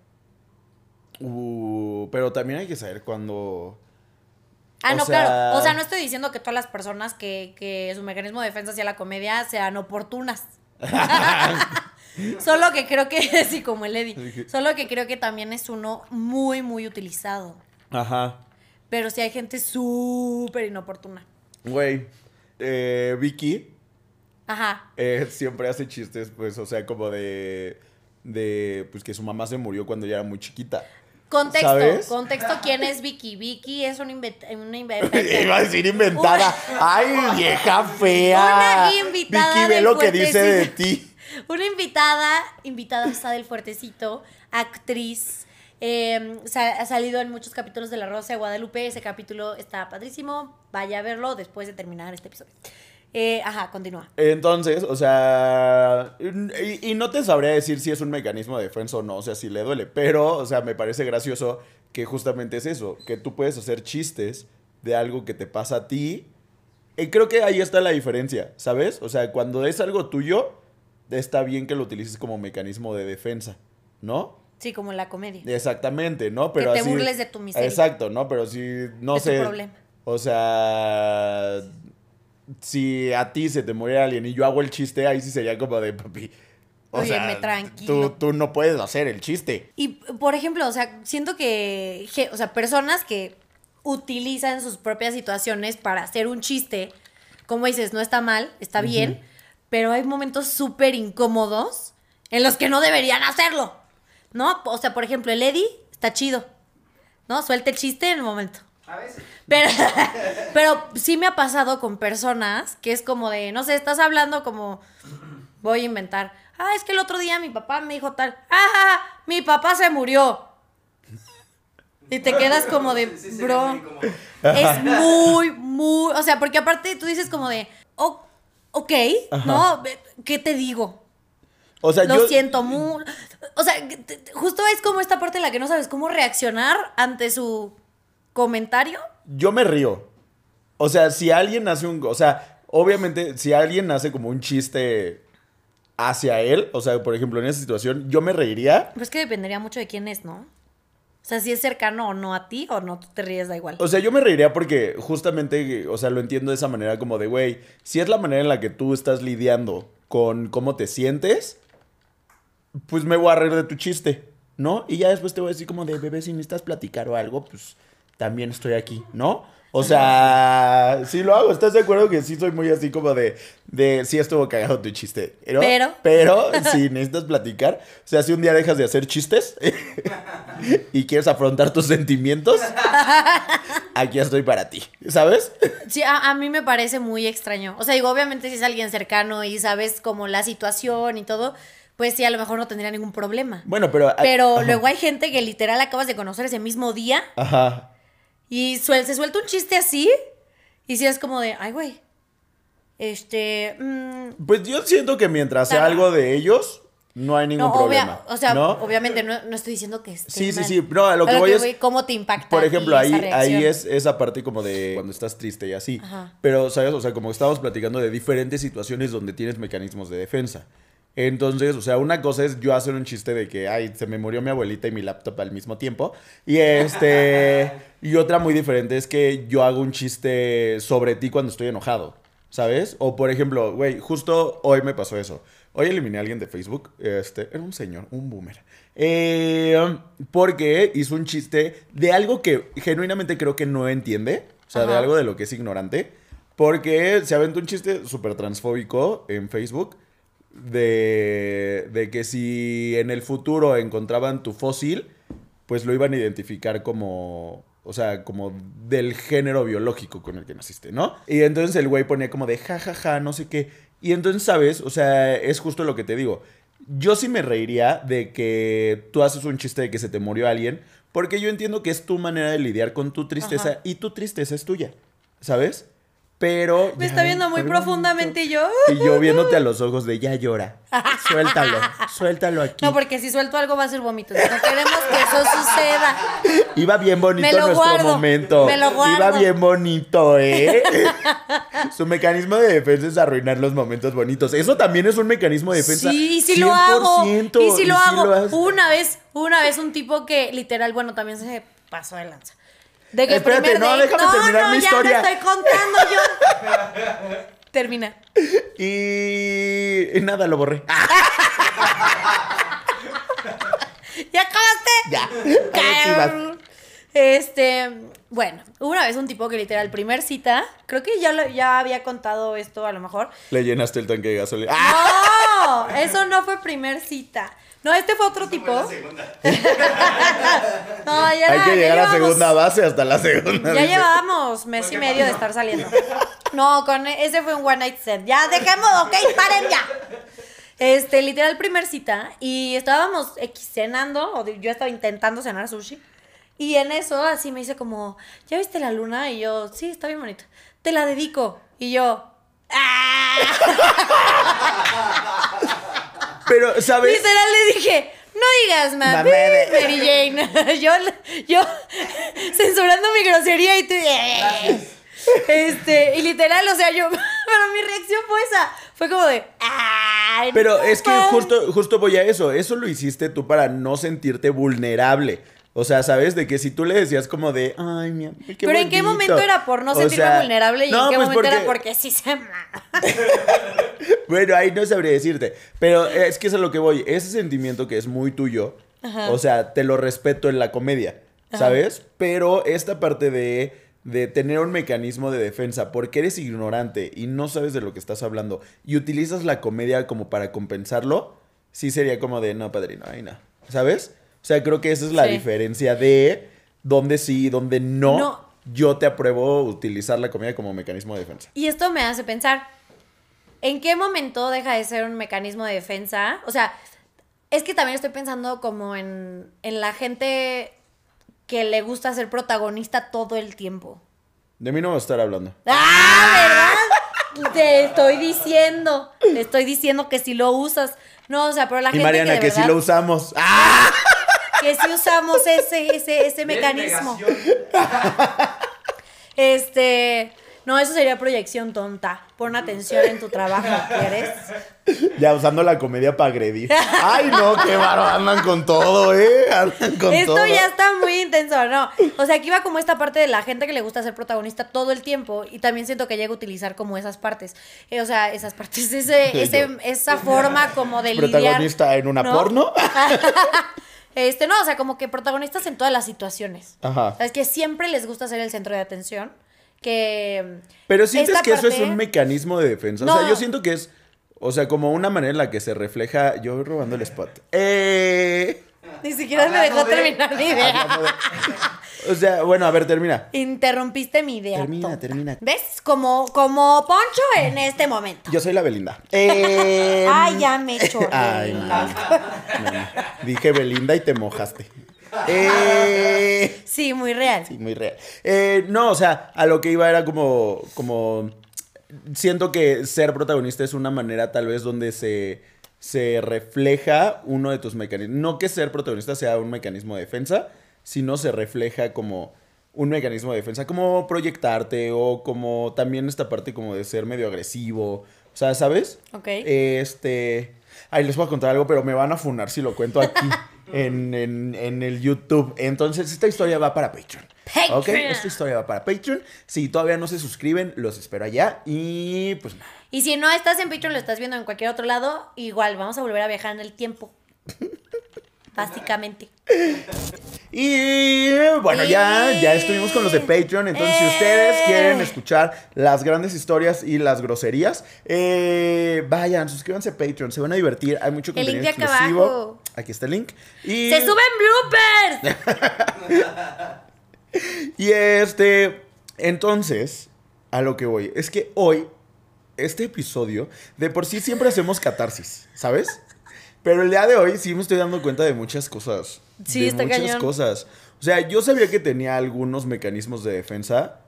Speaker 2: Uh, pero también hay que saber cuándo.
Speaker 1: Ah,
Speaker 2: O
Speaker 1: no,
Speaker 2: sea-
Speaker 1: claro. O sea, no estoy diciendo que todas las personas que, que su mecanismo de defensa hacia la comedia sean oportunas. Solo que creo que, sí, como el Eddie. Solo que creo que también es uno muy, muy utilizado.
Speaker 2: Ajá.
Speaker 1: Pero sí hay gente súper inoportuna.
Speaker 2: Güey. eh, Vicky
Speaker 1: Ajá.
Speaker 2: eh, siempre hace chistes, pues, o sea, como de. De. Pues que su mamá se murió cuando ya era muy chiquita.
Speaker 1: Contexto,
Speaker 2: ¿Sabes?
Speaker 1: contexto, ¿quién es Vicky? Vicky es una, inventa- una inve-
Speaker 2: Iba a decir inventada. Ay, vieja fea.
Speaker 1: Una invitada
Speaker 2: Vicky, ve lo que dice de ti.
Speaker 1: Una invitada, invitada está del Fuertecito, actriz. eh, ha salido en muchos capítulos de La Rosa de Guadalupe. Ese capítulo está padrísimo. Vaya a verlo después de terminar este episodio. Eh, ajá, continúa.
Speaker 2: Entonces, o sea, y, y no te sabría decir si es un mecanismo de defensa o no, o sea, si le duele, pero, o sea, me parece gracioso que justamente es eso, que tú puedes hacer chistes de algo que te pasa a ti. Y creo que ahí está la diferencia, ¿sabes? O sea, cuando es algo tuyo, está bien que lo utilices como mecanismo de defensa, ¿no?
Speaker 1: Sí, como en la comedia.
Speaker 2: Exactamente, ¿no? Pero
Speaker 1: te
Speaker 2: así-
Speaker 1: burles de tu miseria.
Speaker 2: Exacto, ¿no? Pero si, no
Speaker 1: De tu
Speaker 2: sé.
Speaker 1: problema.
Speaker 2: O sea, si a ti se te muere alguien y yo hago el chiste, ahí sí sería como de papi. O
Speaker 1: Óyeme,
Speaker 2: sea,
Speaker 1: tranquilo.
Speaker 2: Tú, tú no puedes hacer el chiste.
Speaker 1: Y, por ejemplo, o sea, siento que, o sea, personas que utilizan sus propias situaciones para hacer un chiste, como dices, no está mal, está bien, pero hay momentos súper incómodos en los que no deberían hacerlo, ¿no? O sea, por ejemplo, el Eddie está chido, ¿no? Suelta el chiste en el momento.
Speaker 3: A veces.
Speaker 1: Pero, pero sí me ha pasado con personas que es como de, no sé, estás hablando como, voy a inventar, ah, es que el otro día mi papá me dijo tal, ah, mi papá se murió. Y te quedas como de, bro, es muy, muy, o sea, porque aparte tú dices como de, "Oh, ok, ¿no? ¿Qué te digo?
Speaker 2: O sea,
Speaker 1: Lo
Speaker 2: yo.
Speaker 1: siento muy... O sea, justo es como esta parte en la que no sabes cómo reaccionar ante su comentario.
Speaker 2: Yo me río. O sea, si alguien hace un. O sea, obviamente, si alguien hace como un chiste hacia él, o sea, por ejemplo, en esa situación, yo me reiría.
Speaker 1: Pero es que dependería mucho de quién es, ¿no? O sea, si es cercano o no a ti o no, tú te ríes, da igual.
Speaker 2: O sea, yo me reiría porque justamente, o sea, lo entiendo de esa manera como de, güey, si es la manera en la que tú estás lidiando con cómo te sientes, pues me voy a reír de tu chiste, ¿no? Y ya después te voy a decir como de, bebé, si necesitas platicar o algo, pues también estoy aquí, ¿no? O sea, sí lo hago, ¿estás de acuerdo que sí soy muy así como de, de sí estuvo cagado tu chiste? Pero,
Speaker 1: Pero.
Speaker 2: pero si necesitas platicar, o sea, si un día dejas de hacer chistes y quieres afrontar tus sentimientos, aquí estoy para ti, ¿sabes?
Speaker 1: Sí, a, a mí me parece muy extraño. O sea, digo, obviamente si es alguien cercano y sabes como la situación y todo, pues sí, a lo mejor no tendría ningún problema.
Speaker 2: Bueno, pero...
Speaker 1: Pero
Speaker 2: Ajá.
Speaker 1: luego hay gente que literal acabas de conocer ese mismo día
Speaker 2: Ajá.
Speaker 1: Y suel- se suelta un chiste así y si es como de, ay, güey, este... mm,
Speaker 2: Pues yo siento que mientras sea algo de ellos, no hay ningún
Speaker 1: no, obvia-
Speaker 2: problema.
Speaker 1: o sea,
Speaker 2: ¿no?
Speaker 1: obviamente no, no estoy diciendo que esté
Speaker 2: Sí, sí,
Speaker 1: mal.
Speaker 2: sí. No, lo que voy es-
Speaker 1: ¿Cómo te impacta?
Speaker 2: Por ejemplo,
Speaker 1: esa
Speaker 2: ahí, ahí es esa parte como de cuando estás triste y así.
Speaker 1: Ajá.
Speaker 2: Pero, ¿sabes? O sea, como estábamos platicando de diferentes situaciones donde tienes mecanismos de defensa. Entonces, o sea, una cosa es yo hacer un chiste de que, ay, se me murió mi abuelita y mi laptop al mismo tiempo. Y este. y otra muy diferente es que yo hago un chiste sobre ti cuando estoy enojado. ¿Sabes? O por ejemplo, güey, justo hoy me pasó eso. Hoy eliminé a alguien de Facebook. Este, era un señor, un boomer. Eh, porque hizo un chiste de algo que genuinamente creo que no entiende. O sea, de algo de lo que es ignorante. Porque se aventó un chiste súper transfóbico en Facebook. De, de que si en el futuro encontraban tu fósil, pues lo iban a identificar como, o sea, como del género biológico con el que naciste, ¿no? Y entonces el güey ponía como de ja, ja, ja, no sé qué. Y entonces, ¿sabes? O sea, es justo lo que te digo. Yo sí me reiría de que tú haces un chiste de que se te murió alguien, porque yo entiendo que es tu manera de lidiar con tu tristeza
Speaker 1: Ajá.
Speaker 2: y tu tristeza es tuya, ¿sabes? Pero...
Speaker 1: Me está viendo muy profundamente y yo...
Speaker 2: Y yo viéndote a los ojos de ya llora. Suéltalo, suéltalo aquí.
Speaker 1: No, porque si suelto algo va a ser vómito. No queremos que eso suceda.
Speaker 2: Iba bien bonito
Speaker 1: Me lo
Speaker 2: nuestro
Speaker 1: guardo,
Speaker 2: momento.
Speaker 1: me lo guardo.
Speaker 2: Iba bien bonito, ¿eh? Su mecanismo de defensa es arruinar los momentos bonitos. Eso también es un mecanismo de defensa.
Speaker 1: Sí, sí lo hago. Y
Speaker 2: 100%,
Speaker 1: sí lo
Speaker 2: y
Speaker 1: hago.
Speaker 2: haces.
Speaker 1: una vez, una vez un tipo que literal, bueno, también se pasó de lanza. De que
Speaker 2: Espérate,
Speaker 1: primer
Speaker 2: no,
Speaker 1: date-
Speaker 2: déjame terminar
Speaker 1: no,
Speaker 2: mi
Speaker 1: ya
Speaker 2: historia.
Speaker 1: te estoy contando yo. Termina.
Speaker 2: Y... y nada, lo borré. Ah,
Speaker 1: ¿Ya acabaste?
Speaker 2: ya. Sí.
Speaker 1: Este, Bueno, hubo una vez un tipo que literal, primer cita, creo que ya, lo- ya había contado esto a lo mejor.
Speaker 2: Le llenaste el tanque de gasolina. ¡Ah!
Speaker 1: No, eso no fue primer cita. No, este fue otro tipo.
Speaker 3: Fue la segunda.
Speaker 1: No, ya
Speaker 2: Hay
Speaker 1: era-
Speaker 2: que
Speaker 1: ya
Speaker 2: llegar a
Speaker 1: llevábamos-
Speaker 2: segunda base hasta la segunda.
Speaker 1: Ya
Speaker 2: dice.
Speaker 1: llevábamos mes y medio de estar saliendo. No, con e- ese fue un one night stand. Ya, dejemos, ok, paren ya. Este, literal, primer cita. Y estábamos X cenando, o de- yo estaba intentando cenar sushi. Y en eso, así me dice como, ¿ya viste la luna? Y yo, sí, está bien bonita. Te la dedico. Y yo, ¡ah!
Speaker 2: Pero, ¿sabes?
Speaker 1: Literal le dije, no digas
Speaker 2: de-
Speaker 1: Mary Jane. yo, yo censurando mi grosería y tú. Este, y literal, o sea, yo. Pero mi reacción fue esa. Fue como de. "Ay,
Speaker 2: Pero
Speaker 1: no
Speaker 2: es que
Speaker 1: mames".
Speaker 2: justo, justo voy a eso. Eso lo hiciste tú para no sentirte vulnerable. O sea, ¿sabes? De que si tú le decías como de, ay, mi amor, qué
Speaker 1: Pero en qué
Speaker 2: bonito".
Speaker 1: momento era por no
Speaker 2: O
Speaker 1: sentirme
Speaker 2: sea,
Speaker 1: vulnerable y
Speaker 2: no,
Speaker 1: en qué
Speaker 2: pues
Speaker 1: momento era
Speaker 2: porque-
Speaker 1: sí se.
Speaker 2: Bueno, ahí no sabría decirte. Pero es que es a lo que voy. Ese sentimiento que es muy tuyo, o sea, te lo respeto en la comedia, ¿sabes? Pero esta parte de, de tener un mecanismo de defensa, porque eres ignorante y no sabes de lo que estás hablando, y utilizas la comedia como para compensarlo, sí sería como de, no, padrino, ahí no. ¿Sabes? O sea, creo que esa es la
Speaker 1: Sí.
Speaker 2: diferencia de dónde sí y dónde no.
Speaker 1: No.
Speaker 2: Yo te apruebo utilizar la comedia como mecanismo de defensa.
Speaker 1: Y esto me hace pensar, ¿en qué momento deja de ser un mecanismo de defensa? O sea, es que también estoy pensando como en, en la gente que le gusta ser protagonista todo el tiempo.
Speaker 2: De mí no vas a estar hablando.
Speaker 1: ¡Ah, verdad! Te estoy diciendo, te estoy diciendo que si lo usas. No, o sea, pero la
Speaker 2: Y
Speaker 1: gente
Speaker 2: Mariana,
Speaker 1: que, de
Speaker 2: que sí
Speaker 1: verdad-
Speaker 2: lo usamos. ¡Ah!
Speaker 1: Que si usamos ese, ese, ese mecanismo. Este, no, eso sería proyección tonta. Pon atención en tu trabajo, ¿quieres?
Speaker 2: Ya usando la comedia para agredir. Ay, no, qué baro, andan con todo, ¿eh? Andan con
Speaker 1: Esto
Speaker 2: todo.
Speaker 1: ya está muy intenso, ¿no? O sea, aquí va como esta parte de la gente que le gusta ser protagonista todo el tiempo y también siento que llega a utilizar como esas partes. Eh, o sea, esas partes, ese, ese, esa forma como de lidiar.
Speaker 2: Protagonista en una
Speaker 1: ¿no?
Speaker 2: porno.
Speaker 1: Este, no, o sea, como que protagonistas en todas las situaciones.
Speaker 2: Ajá.
Speaker 1: O sea, es que siempre les gusta ser el centro de atención. Que.
Speaker 2: Pero sientes que eso es un mecanismo de defensa. O sea, yo siento que es, o sea, como una manera en la que se refleja. Yo voy robando el spot. Eh.
Speaker 1: Ni siquiera me dejó
Speaker 3: de-
Speaker 1: terminar mi idea.
Speaker 2: de- O sea, bueno, a ver, termina.
Speaker 1: Interrumpiste mi idea.
Speaker 2: Termina,
Speaker 1: tonta.
Speaker 2: termina.
Speaker 1: ¿Ves? Como, como Poncho en este momento.
Speaker 2: Yo soy la Belinda. Eh,
Speaker 1: Ay, ya me chorré.
Speaker 2: Ay, no, no, no. Dije Belinda y te mojaste. Eh.
Speaker 1: Sí, muy real.
Speaker 2: Sí, muy real. Eh, no, o sea, a lo que iba era como, como, siento que ser protagonista es una manera tal vez donde se, se refleja uno de tus mecanismos. No que ser protagonista sea un mecanismo de defensa, sino se refleja como un mecanismo de defensa, como proyectarte o como también esta parte como de ser medio agresivo. O sea, ¿sabes?
Speaker 1: Ok.
Speaker 2: Este. Ay, les voy a contar algo, pero me van a funar si lo cuento aquí en, en- en el YouTube. Entonces, esta historia va para Patreon.
Speaker 1: Patreon.
Speaker 2: Ok, esta historia va para Patreon. Si todavía no se suscriben, los espero allá. Y pues nada.
Speaker 1: Y si no estás en Patreon, lo estás viendo en cualquier otro lado, igual vamos a volver a viajar en el tiempo. Básicamente.
Speaker 2: Y bueno, ya, ya estuvimos con los de Patreon. Entonces, si ustedes
Speaker 1: Eh.
Speaker 2: quieren escuchar las grandes historias y las groserías, eh, vayan, suscríbanse a Patreon. Se van a divertir. Hay mucho
Speaker 1: El
Speaker 2: contenido
Speaker 1: link de acá
Speaker 2: exclusivo.
Speaker 1: abajo.
Speaker 2: Aquí está el link. Y...
Speaker 1: ¡Se suben bloopers!
Speaker 2: Y este, entonces, a lo que voy, es que hoy, este episodio, de por sí siempre hacemos catarsis, ¿sabes? Pero el día de hoy sí me estoy dando cuenta de muchas cosas.
Speaker 1: Sí,
Speaker 2: de
Speaker 1: está
Speaker 2: muchas
Speaker 1: cañón.
Speaker 2: cosas. O sea, yo sabía que tenía algunos mecanismos de defensa.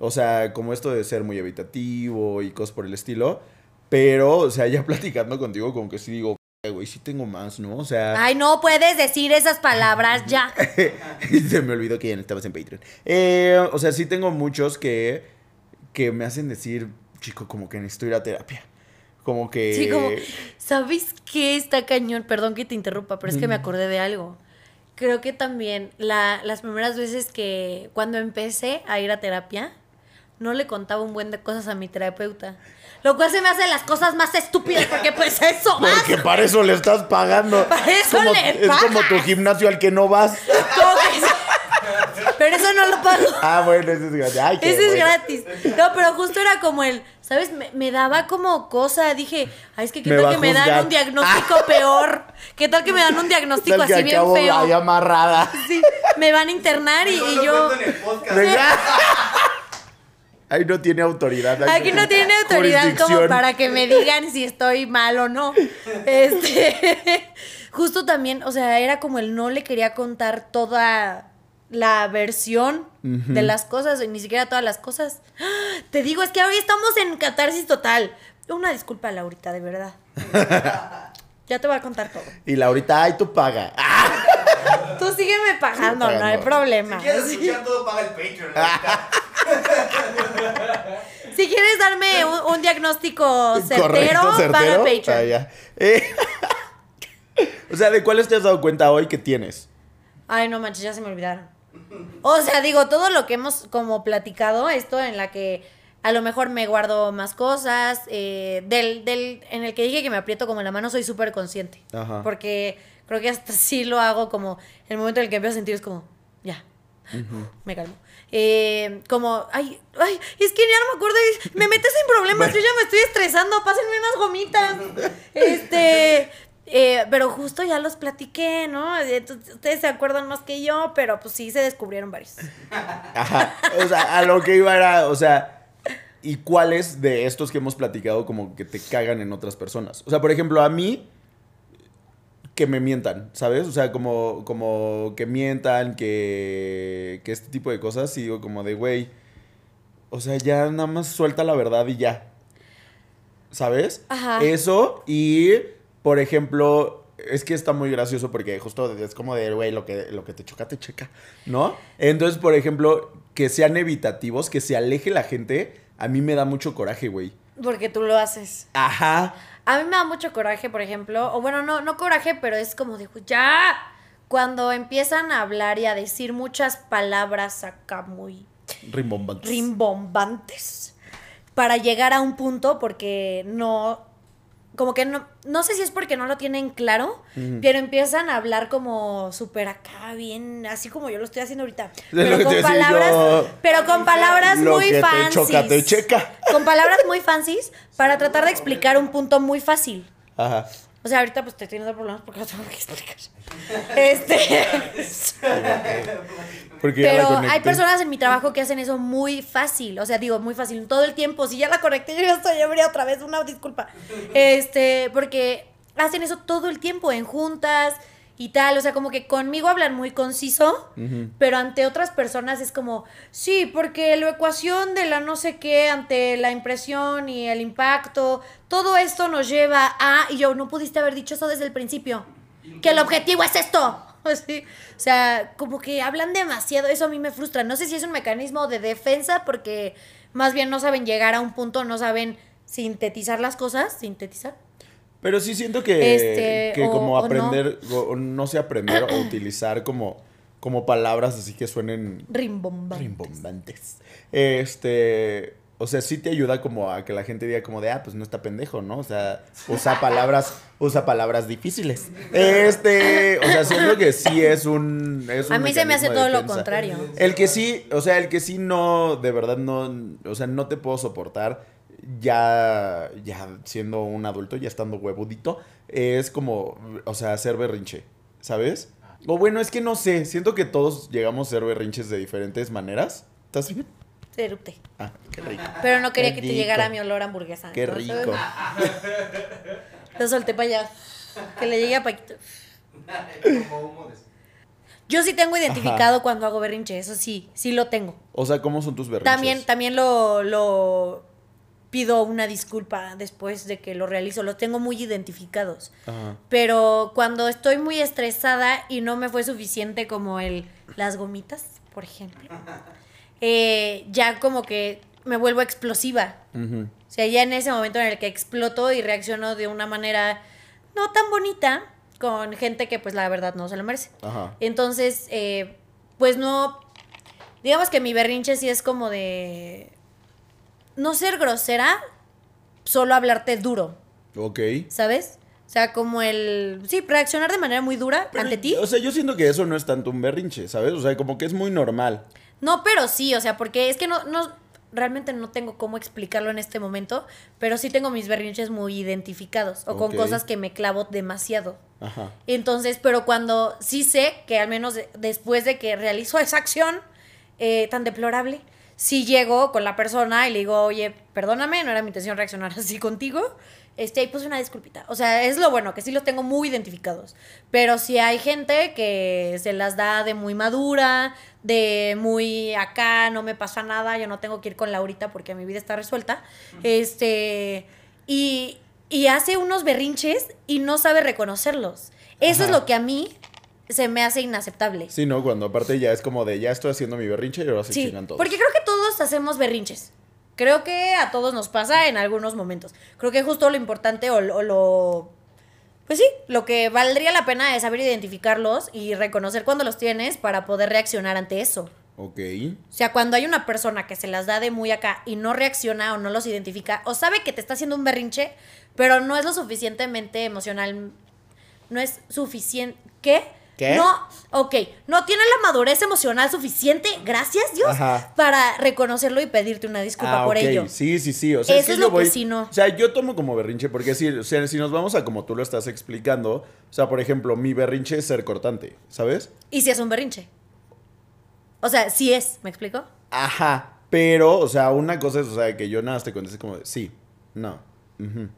Speaker 2: O sea, como esto de ser muy evitativo y cosas por el estilo. Pero, o sea, ya platicando contigo, como que sí digo, "Eh, güey, sí tengo más, ¿no? O sea.
Speaker 1: Ay, no puedes decir esas palabras ya.
Speaker 2: Se me olvidó que ya no estabas en Patreon. Eh, o sea, sí tengo muchos que, que me hacen decir, chico, como que necesito ir a terapia. Como que...
Speaker 1: Sí, como, ¿sabes qué está cañón? Perdón que te interrumpa, pero es que me acordé de algo. Creo que también la- las primeras veces que cuando empecé a ir a terapia, no le contaba un buen de cosas a mi terapeuta. Lo cual se me hace las cosas más estúpidas porque pues eso vas.
Speaker 2: Porque para eso le estás pagando.
Speaker 1: Para eso
Speaker 2: Como-
Speaker 1: le
Speaker 2: Es como tu gimnasio al que no vas.
Speaker 1: Como que- Pero eso no lo pago.
Speaker 2: Ah, bueno, ese es gratis. Ay, qué
Speaker 1: Ese es gratis. No, pero justo era como el, ¿sabes? Me, me daba como cosa. Dije, ay, es que qué
Speaker 2: Me
Speaker 1: tal que me dan un diagnóstico peor. ¿Qué tal que me dan un diagnóstico
Speaker 2: que
Speaker 1: así bien feo?
Speaker 2: ahí amarrada.
Speaker 1: Sí, me van a internar y, yo.
Speaker 2: Ahí no tiene autoridad. ahí
Speaker 1: Aquí no tiene autoridad como para que me digan si estoy mal o no. Este, justo también, o sea, era como el no le quería contar toda la versión de las cosas, ni siquiera todas las cosas. Te digo, es que hoy estamos en catarsis total. Una disculpa, Laurita, de verdad. Ya te voy a contar todo.
Speaker 2: Y Laurita, ay, tú paga.
Speaker 1: Tú sígueme pagando, no hay problema.
Speaker 3: Si quieres
Speaker 1: Sí.
Speaker 3: escuchar todo, paga el Patreon. ahorita.
Speaker 1: Si quieres darme un, un diagnóstico certero,
Speaker 2: Correcto,
Speaker 1: paga. Patreon.
Speaker 2: Ah, ya. Eh, o sea, ¿de cuáles te has dado cuenta hoy que tienes?
Speaker 1: Ay, no manches, ya se me olvidaron. O sea, digo, todo lo que hemos como platicado, esto en la que a lo mejor me guardo más cosas, eh, del, del, en el que dije que me aprieto como la mano, soy súper consciente.
Speaker 2: Ajá.
Speaker 1: Porque creo que hasta sí lo hago como, el momento en el que empiezo a sentir es como, ya, me calmo. Eh, como, ay, ay, es que ya no me acuerdo, me metes en problemas, yo ya me estoy estresando, pásenme unas gomitas. Este, eh, pero justo ya los platiqué, ¿no? Entonces, ustedes se acuerdan más que yo, pero pues sí se descubrieron varios.
Speaker 2: Ajá. O sea, a lo que iba era, o sea, ¿y cuáles de estos que hemos platicado como que te cagan en otras personas? O sea, por ejemplo, a mí, que me mientan, ¿sabes? O sea, como, como que mientan, que, que este tipo de cosas, y digo como de, güey, o sea, ya nada más suelta la verdad y ya. ¿Sabes?
Speaker 1: Ajá.
Speaker 2: Eso y, por ejemplo, es que está muy gracioso porque justo es como de, güey, lo que, lo que te choca, te checa, ¿no? Entonces, por ejemplo, que sean evitativos, que se aleje la gente, a mí me da mucho coraje, güey.
Speaker 1: Porque tú lo haces.
Speaker 2: Ajá.
Speaker 1: A mí me da mucho coraje, por ejemplo, o bueno, no, no coraje, pero es como de, ya, cuando empiezan a hablar y a decir muchas palabras acá muy
Speaker 2: Rimbombantes.
Speaker 1: rimbombantes para llegar a un punto porque no como que no no sé si es porque no lo tienen claro pero empiezan a hablar como súper acá bien así como yo lo estoy haciendo ahorita pero con palabras
Speaker 2: yo.
Speaker 1: pero con palabras
Speaker 2: Lo
Speaker 1: muy
Speaker 2: que te
Speaker 1: fancies
Speaker 2: choca, te checa.
Speaker 1: con palabras muy fancies para tratar de explicar un punto muy fácil
Speaker 2: Ajá.
Speaker 1: O sea, ahorita pues estoy teniendo problemas porque no tengo que explicar. Este.
Speaker 2: Porque
Speaker 1: Pero hay personas en mi trabajo que hacen eso muy fácil. O sea, digo, muy fácil. Todo el tiempo. Si ya la conecté, yo ya estoy ebria otra vez. Una disculpa. Este, porque hacen eso todo el tiempo en juntas y tal. O sea, como que conmigo hablan muy conciso, pero ante otras personas es como, sí, porque la ecuación de la no sé qué ante la impresión y el impacto, todo esto nos lleva a. Y yo, no pudiste haber dicho eso desde el principio. Que el objetivo es esto. Sí. O sea, como que hablan demasiado. Eso a mí me frustra. No sé si es un mecanismo de defensa porque más bien no saben llegar a un punto, no saben sintetizar las cosas. Sintetizar.
Speaker 2: Pero sí siento que,
Speaker 1: Este,
Speaker 2: que
Speaker 1: o-
Speaker 2: como
Speaker 1: o no.
Speaker 2: aprender, o no sé aprender o utilizar como, como palabras así que suenen
Speaker 1: Rimbomba.
Speaker 2: rimbombantes. Este, o sea, sí te ayuda como a que la gente diga como de, ah, pues no está pendejo, ¿no? O sea, usa palabras, usa palabras difíciles. Este, o sea, siento que sí es un, es un
Speaker 1: A mí se me hace todo lo contrario.
Speaker 2: El que sí, o sea, el que sí no, de verdad no, o sea, no te puedo soportar ya, ya siendo un adulto, ya estando huevudito, es como, o sea, hacer berrinche, ¿sabes? O bueno, es que no sé, siento que todos llegamos a ser berrinches de diferentes maneras. ¿Estás bien?
Speaker 1: Se erupté.
Speaker 2: Ah, qué rico.
Speaker 1: Pero no quería
Speaker 2: Qué
Speaker 1: que te llegara mi olor a hamburguesa.
Speaker 2: Qué rico.
Speaker 1: Lo solté para allá. Que le llegue a Paquito. Yo sí tengo identificado cuando hago berrinche, eso sí, sí lo tengo.
Speaker 2: O sea, ¿cómo son tus berrinches?
Speaker 1: También, también lo, lo pido una disculpa después de que lo realizo. Los tengo muy identificados.
Speaker 2: Ajá.
Speaker 1: Pero cuando estoy muy estresada y no me fue suficiente como el las gomitas, por ejemplo, eh, ya como que me vuelvo explosiva. O sea, ya en ese momento en el que exploto y reacciono de una manera no tan bonita con gente que pues la verdad no se lo merece.
Speaker 2: Ajá.
Speaker 1: Entonces, eh, pues no, digamos que mi berrinche sí es como de no ser grosera, solo hablarte duro,
Speaker 2: Ok.
Speaker 1: ¿sabes? O sea, como el, sí, reaccionar de manera muy dura
Speaker 2: Pero,
Speaker 1: ante ti.
Speaker 2: O sea, yo siento que eso no es tanto un berrinche, ¿sabes? O sea, como que es muy normal.
Speaker 1: No, pero sí, o sea, porque es que no, no, realmente no tengo cómo explicarlo en este momento, pero sí tengo mis berrinches muy identificados o con cosas que me clavo demasiado.
Speaker 2: Ajá.
Speaker 1: Entonces, pero cuando sí sé que al menos de- después de que realizo esa acción eh, tan deplorable, sí llego con la persona y le digo, oye, perdóname, no era mi intención reaccionar así contigo. Este, y pues una disculpita. O sea, es lo bueno, que sí los tengo muy identificados. Pero si hay gente que se las da de muy madura, de muy acá, no me pasa nada, yo no tengo que ir con Laurita porque mi vida está resuelta. Este, y, y hace unos berrinches y no sabe reconocerlos. Eso es lo que a mí se me hace inaceptable.
Speaker 2: Sí, ¿no? Cuando aparte ya es como de, ya estoy haciendo mi berrinche y ahora se
Speaker 1: Sí,
Speaker 2: chingan todos.
Speaker 1: porque creo que todos hacemos berrinches. Creo que a todos nos pasa en algunos momentos. Creo que justo lo importante o, lo- o lo... Pues sí, lo que valdría la pena es saber identificarlos y reconocer cuando los tienes para poder reaccionar ante eso.
Speaker 2: Ok.
Speaker 1: O sea, cuando hay una persona que se las da de muy acá y no reacciona o no los identifica, o sabe que te está haciendo un berrinche, pero no es lo suficientemente emocional, no es suficiente. ¿Qué?
Speaker 2: ¿Qué?
Speaker 1: No, ok, no tiene la madurez emocional suficiente, gracias Dios,
Speaker 2: Ajá.
Speaker 1: para reconocerlo y pedirte una disculpa
Speaker 2: Ah,
Speaker 1: por ello.
Speaker 2: Sí, sí, sí. O sea,
Speaker 1: Eso es lo que sí no.
Speaker 2: O sea, yo tomo como berrinche porque si, o sea, si nos vamos a como tú lo estás explicando, o sea, por ejemplo, mi berrinche es ser cortante, ¿sabes?
Speaker 1: Y si es un berrinche. O sea, sí es, ¿me explico?
Speaker 2: Ajá. Pero, o sea, una cosa es, o sea, que yo nada más te conteste como de, sí, no, ujú",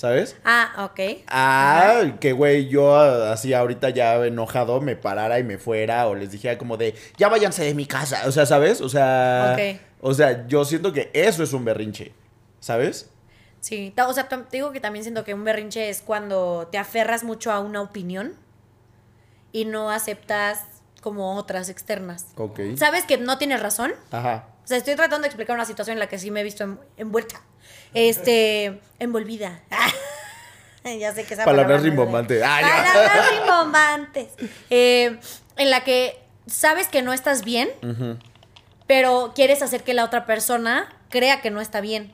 Speaker 2: ¿sabes?
Speaker 1: Ah, ok.
Speaker 2: Ah, que güey, yo ah, así ahorita ya enojado me parara y me fuera o les dijera como de, ya váyanse de mi casa, o sea, ¿sabes? O sea,
Speaker 1: Ok.
Speaker 2: o sea, yo siento que eso es un berrinche, ¿sabes?
Speaker 1: Sí, o sea, te digo que también siento que un berrinche es cuando te aferras mucho a una opinión y no aceptas como otras externas.
Speaker 2: Ok.
Speaker 1: ¿Sabes que no tienes razón?
Speaker 2: Ajá.
Speaker 1: O sea, estoy tratando de explicar una situación en la que sí me he visto en- envuelta. Este, envolvida. ya sé que esa
Speaker 2: Palabras
Speaker 1: palabra
Speaker 2: rimbombantes. Ah.
Speaker 1: Palabras rimbombantes. Eh, en la que sabes que no estás bien, pero quieres hacer que la otra persona crea que no está bien.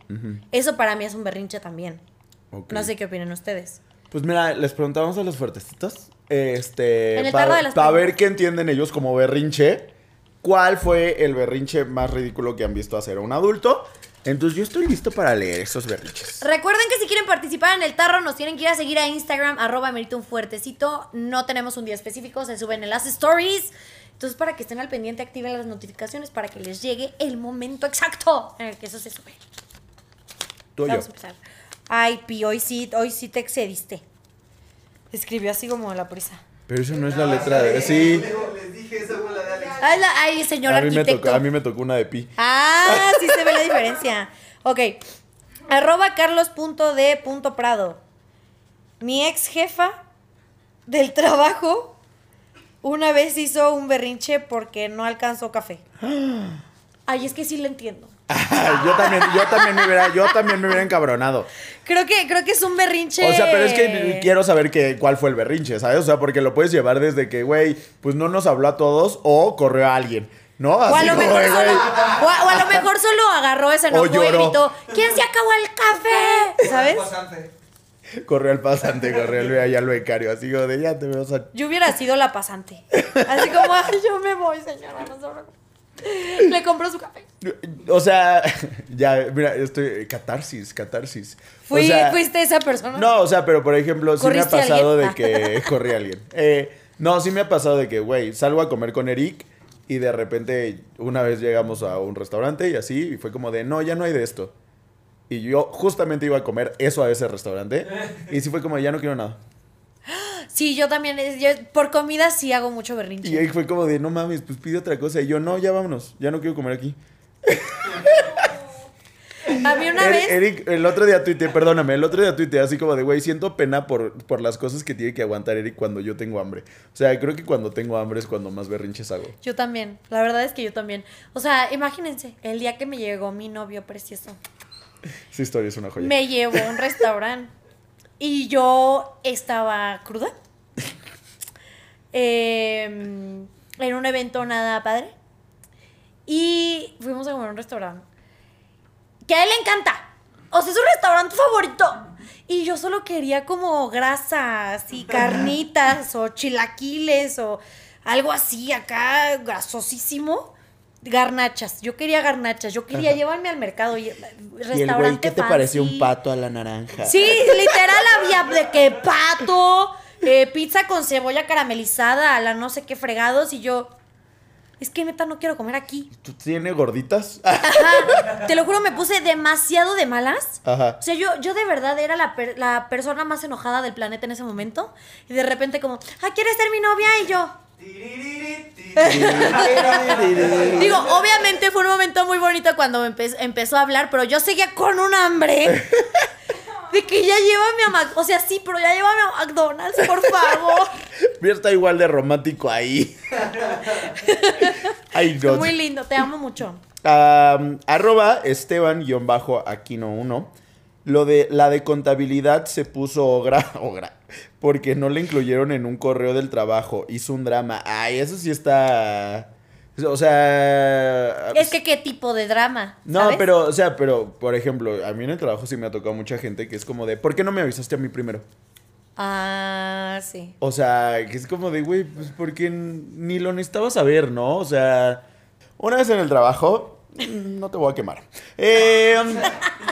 Speaker 1: Eso para mí es un berrinche también. No sé qué opinan ustedes.
Speaker 2: Pues mira, les preguntamos a los fuertecitos. Este. Para ver qué entienden ellos como berrinche. ¿Cuál fue el berrinche más ridículo que han visto hacer a un adulto? Entonces yo estoy listo para leer esos berrinches.
Speaker 1: Recuerden que si quieren participar en el tarro, nos tienen que ir a seguir a Instagram, arroba amerita un fuertecito. No tenemos un día específico, se suben en las stories. Entonces, para que estén al pendiente, activen las notificaciones para que les llegue el momento exacto en el que eso se sube.
Speaker 2: Tú yo.
Speaker 1: Vamos a empezar. Ay, Pi, hoy sí, hoy sí te excediste. Escribió así como la prisa.
Speaker 2: Pero eso no es la letra de. Sí.
Speaker 3: Les dije, esa fue la de Alex.
Speaker 1: Ay, la- ay, señor
Speaker 2: A mí, me
Speaker 1: arquitecto.
Speaker 2: tocó, a mí me tocó una de pi.
Speaker 1: Ah, sí se ve la diferencia. Ok. Arroba carlos.d.prado. Mi ex jefa del trabajo una vez hizo un berrinche porque no alcanzó café. Ay, es que sí lo entiendo.
Speaker 2: yo también, yo también me hubiera, yo también me hubiera encabronado.
Speaker 1: Creo que, creo que es un berrinche.
Speaker 2: O sea, pero es que quiero saber que, cuál fue el berrinche, ¿sabes? O sea, porque lo puedes llevar desde que, güey, pues no nos habló a todos o corrió a alguien, ¿no?
Speaker 1: O a, lo mejor solo,
Speaker 2: güey.
Speaker 1: o, a, o a lo mejor solo agarró ese enojo y gritó, ¿quién se acabó el café? ¿Sabes?
Speaker 2: Corrió al pasante, corrió al, allá al becario, así como de, ya te veo, sea,
Speaker 1: Yo hubiera sido la pasante. Así como, ay, yo me voy, señora. no se preocupe". Le compró su café.
Speaker 2: O sea, ya, mira, estoy. Catarsis, catarsis.
Speaker 1: Fui,
Speaker 2: o sea,
Speaker 1: fuiste esa persona.
Speaker 2: No, o sea, pero por ejemplo, sí me ha
Speaker 1: ¿Corriste a
Speaker 2: pasado de que. Corrí a alguien. Eh, no, sí me ha pasado de que, güey, salgo a comer con Eric y de repente una vez llegamos a un restaurante y así, y fue como de, no, ya no hay de esto. Y yo justamente iba a comer eso a ese restaurante. Y sí fue como, ya no quiero nada.
Speaker 1: Sí, yo también. yo por comida sí hago mucho berrinche.
Speaker 2: Y ahí fue como de, no mames, pues pide otra cosa. Y yo, no, ya vámonos, ya no quiero comer aquí.
Speaker 1: A mí una
Speaker 2: Er-
Speaker 1: vez.
Speaker 2: Eric, el otro día tuiteé, perdóname, el otro día tuiteé así como de, güey, siento pena por, por las cosas que tiene que aguantar Eric cuando yo tengo hambre. O sea, creo que cuando tengo hambre es cuando más berrinches hago.
Speaker 1: Yo también. La verdad es que yo también. O sea, imagínense, el día que me llegó mi novio precioso.
Speaker 2: Esa historia es una joya.
Speaker 1: Me llevó a un restaurante y yo estaba cruda. Em, en un evento nada padre. Y fuimos a comer a un restaurante. Que a él le encanta. O sea, es su restaurante favorito. Y yo solo quería como grasa, así, carnitas o chilaquiles o algo así acá grasosísimo. Garnachas, yo quería garnachas, yo quería llevarme al mercado. Y,
Speaker 2: Y el güey,
Speaker 1: restaurante
Speaker 2: ¿qué te pareció un pato a la naranja?
Speaker 1: Sí, literal había de que pato, eh, pizza con cebolla caramelizada, a la no sé qué fregados, y yo, es que neta no quiero comer aquí.
Speaker 2: ¿Tú tienes gorditas?
Speaker 1: Ajá, te lo juro, me puse demasiado de malas.
Speaker 2: Ajá.
Speaker 1: O sea, yo, yo de verdad era la, per- la persona más enojada del planeta en ese momento. Y de repente como, ah, ¿quieres ser mi novia? Y yo. Digo, obviamente fue un momento muy bonito cuando empe- empezó a hablar, pero yo seguía con un hambre. De que ya llévame a Mac... O sea, sí, pero ya llévame a McDonald's, por favor.
Speaker 2: Mira, está igual de romántico ahí. Ay, no.
Speaker 1: Muy lindo, te amo mucho.
Speaker 2: Am, arroba Esteban-Aquino1. Lo de la de contabilidad se puso ogra, ogra, porque no le incluyeron en un correo del trabajo. Hizo un drama. Ay, eso sí está. O sea.
Speaker 1: Es que qué tipo de drama.
Speaker 2: No,
Speaker 1: ¿sabes?
Speaker 2: pero, o sea, pero, por ejemplo, a mí en el trabajo sí me ha tocado mucha gente que es como de, ¿por qué no me avisaste a mí primero?
Speaker 1: Ah, sí.
Speaker 2: O sea, que es como de, güey, pues porque ni lo necesitaba saber, ¿no? O sea, una vez en el trabajo, mm, no te voy a quemar. Eh,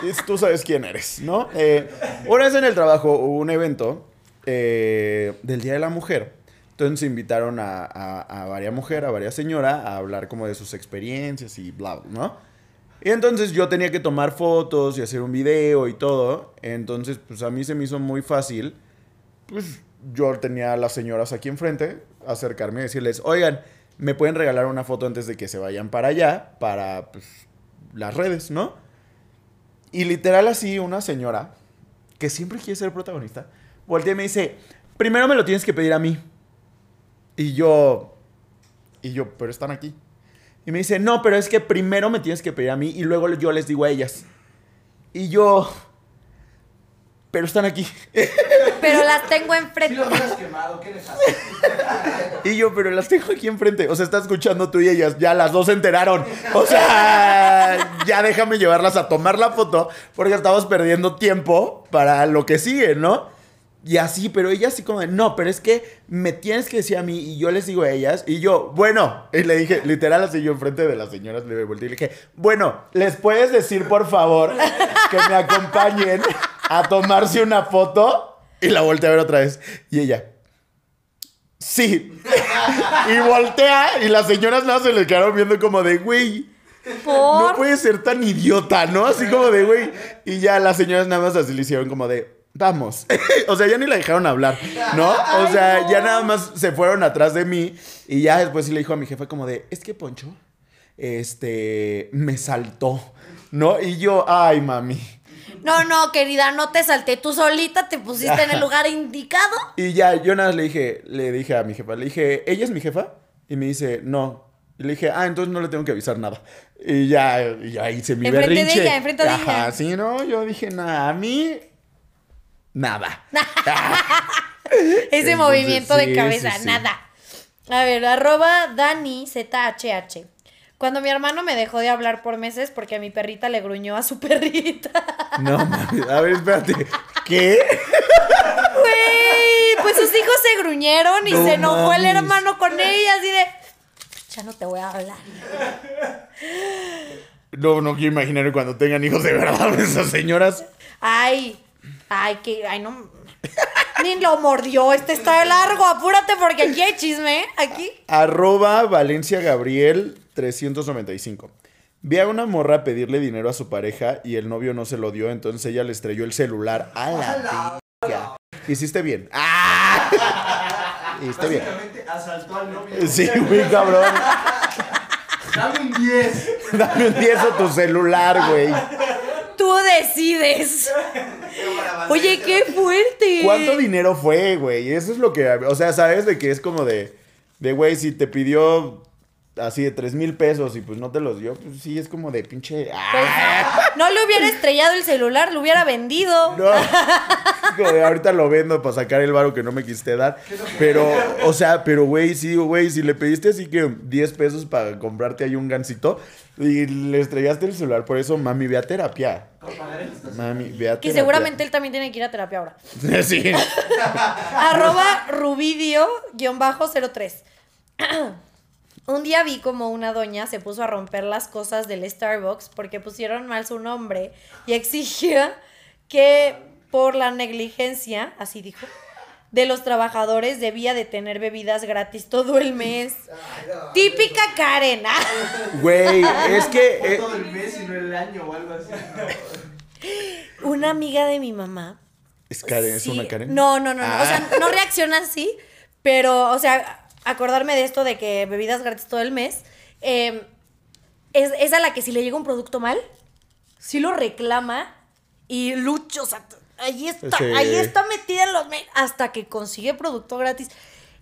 Speaker 2: es- tú sabes quién eres, ¿no? Eh, una vez en el trabajo hubo un evento eh, del Día de la Mujer. Entonces invitaron a, a, a a varias señoras, a hablar como de sus experiencias y bla, bla, ¿no? Y entonces yo tenía que tomar fotos y hacer un video y todo. Entonces, pues a mí se me hizo muy fácil pues yo tenía a las señoras aquí enfrente, acercarme y decirles, oigan, ¿me pueden regalar una foto antes de que se vayan para allá? Para pues, las redes, ¿no? Y literal así, una señora, que siempre quiere ser protagonista, voltea y me dice, primero me lo tienes que pedir a mí. Y yo, y yo, pero están aquí. Y me dice, no, pero es que primero me tienes que pedir a mí y luego yo les digo a ellas. Y yo, pero están aquí.
Speaker 1: Pero las tengo
Speaker 3: Si
Speaker 1: enfrente.
Speaker 3: los hubieras quemado, ¿qué les?
Speaker 2: Y yo, pero las tengo aquí enfrente. O sea, está escuchando tú y ellas. Ya las dos se enteraron. O sea, ya déjame llevarlas a tomar la foto porque estamos perdiendo tiempo para lo que sigue, ¿no? Y así, pero ella así como de, no, pero es que me tienes que decir a mí y yo les digo a ellas. Y yo, bueno, y le dije, literal así yo enfrente de las señoras, le volteé y le dije, bueno, ¿les puedes decir por favor que me acompañen a tomarse una foto? Y la volteé a ver otra vez. Y ella, Sí. y voltea y las señoras nada se le quedaron viendo como de, güey, no puede ser tan idiota, ¿no? Así como de, güey. Y ya las señoras nada más así le hicieron como de, vamos. o sea, ya ni la dejaron hablar, ¿no? O sea, ya nada más se fueron atrás de mí y ya después sí le dijo a mi jefe como de, es que Poncho, este, me saltó, ¿no? Y yo, ay, mami.
Speaker 1: No, no, querida, no te salté. Tú solita te pusiste en el lugar indicado.
Speaker 2: Y ya, yo nada más le dije, le dije a mi jefa, le dije, ¿ella es mi jefa? Y me dice, no. Y le dije, ah, entonces no le tengo que avisar nada. Y ya, y ya hice mi
Speaker 1: Enfrente de
Speaker 2: berrinche.
Speaker 1: ella, enfrente de
Speaker 2: Ajá,
Speaker 1: ella.
Speaker 2: sí, no, yo dije, nada, a mí, nada.
Speaker 1: Ese
Speaker 2: Entonces,
Speaker 1: movimiento
Speaker 2: sí,
Speaker 1: de cabeza,
Speaker 2: sí, sí.
Speaker 1: nada. A ver, arroba Dani ZHH. Cuando mi hermano me dejó de hablar por meses porque a mi perrita le gruñó a su perrita.
Speaker 2: No, mami, a ver, espérate. ¿Qué?
Speaker 1: Güey, pues sus hijos se gruñeron y
Speaker 2: No
Speaker 1: se enojó el
Speaker 2: mames.
Speaker 1: hermano con ella, así de. Ya no te voy a hablar.
Speaker 2: No, no quiero imaginar cuando tengan hijos de verdad esas señoras.
Speaker 1: Ay, ay, que. Ay, no. Ni lo mordió, este está de largo, apúrate porque aquí hay chisme, ¿eh? Aquí.
Speaker 2: Arroba Valencia Gabriel 395. Vi a una morra pedirle dinero a su pareja y el novio no se lo dio, entonces ella le estrelló el celular a la verga. Hiciste bien. ¡Ah! Hiciste bien.
Speaker 3: Básicamente asaltó al novio.
Speaker 2: Sí, güey, cabrón.
Speaker 3: Dame un 10.
Speaker 2: Dame un 10 a tu celular, güey.
Speaker 1: Tú decides. Oye, qué fuerte.
Speaker 2: ¿Cuánto dinero fue, güey? Eso es lo que. O sea, ¿sabes? De que es como de. De, güey, si te pidió así de tres mil pesos y pues no te los dio, pues sí, es como de pinche...
Speaker 1: Pues,
Speaker 2: ¡ah!
Speaker 1: no le hubiera estrellado el celular, lo hubiera vendido.
Speaker 2: No, como ahorita lo vendo para sacar el varo que no me quisiste dar. Pero, o sea, pero güey, sí, güey, si le pediste así que 10 pesos para comprarte ahí un gancito y le estrellaste el celular, por eso, mami, ve a terapia. Mami, ve a
Speaker 1: Que
Speaker 2: terapia.
Speaker 1: seguramente él también tiene que ir a terapia ahora.
Speaker 2: sí.
Speaker 1: Arroba Rubidio-03. Un día vi como una doña se puso a romper las cosas del Starbucks porque pusieron mal su nombre y exigía que por la negligencia, así dijo, de los trabajadores debía de tener bebidas gratis todo el mes. Típica Karen. ah.
Speaker 2: Güey, es que... Eh,
Speaker 3: todo el mes y no el año o algo así.
Speaker 1: Una amiga de mi mamá
Speaker 2: ¿Es Karen? ¿Es una Karen?
Speaker 1: No, no, no, no. O
Speaker 2: Ah.
Speaker 1: sea, no reacciona así, pero, o sea, acordarme de esto de que bebidas gratis todo el mes, eh, es, es a la que si le llega un producto mal, sí lo reclama y lucha, o sea, ahí está,
Speaker 2: Sí.
Speaker 1: ahí está metida en los mails hasta que consigue producto gratis.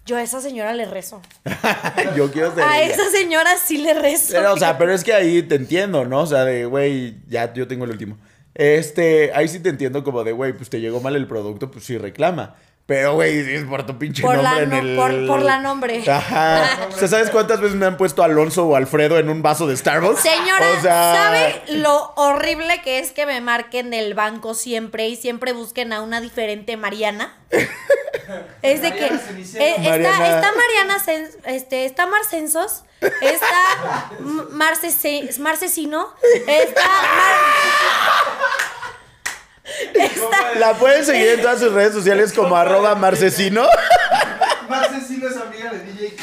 Speaker 1: Yo a esa señora le rezo.
Speaker 2: Yo quiero ser
Speaker 1: A
Speaker 2: ella.
Speaker 1: esa señora sí le rezo.
Speaker 2: Pero, o sea, pero es que ahí te entiendo, ¿no? O sea, de, güey, ya yo tengo el último. Este, ahí sí te entiendo como de, güey, pues te llegó mal el producto, pues sí reclama. Pero, güey, si es por tu pinche
Speaker 1: Por la
Speaker 2: nombre
Speaker 1: no-
Speaker 2: en el...
Speaker 1: por- por la nombre.
Speaker 2: Ajá. O sea, ¿sabes cuántas veces me han puesto Alonso o Alfredo en un vaso de Starbucks?
Speaker 1: Señora,
Speaker 2: O sea,
Speaker 1: ¿sabe lo horrible que es que me marquen del banco siempre y siempre busquen a una diferente Mariana? Es de que
Speaker 3: Mariana
Speaker 1: eh, está,
Speaker 2: Mariana.
Speaker 1: está Mariana Cen- este, está Marcensos, está Marcesino, está Mar-
Speaker 2: La pueden seguir en todas sus redes sociales como arroba marcesino.
Speaker 3: Marcesino es amiga de DJ.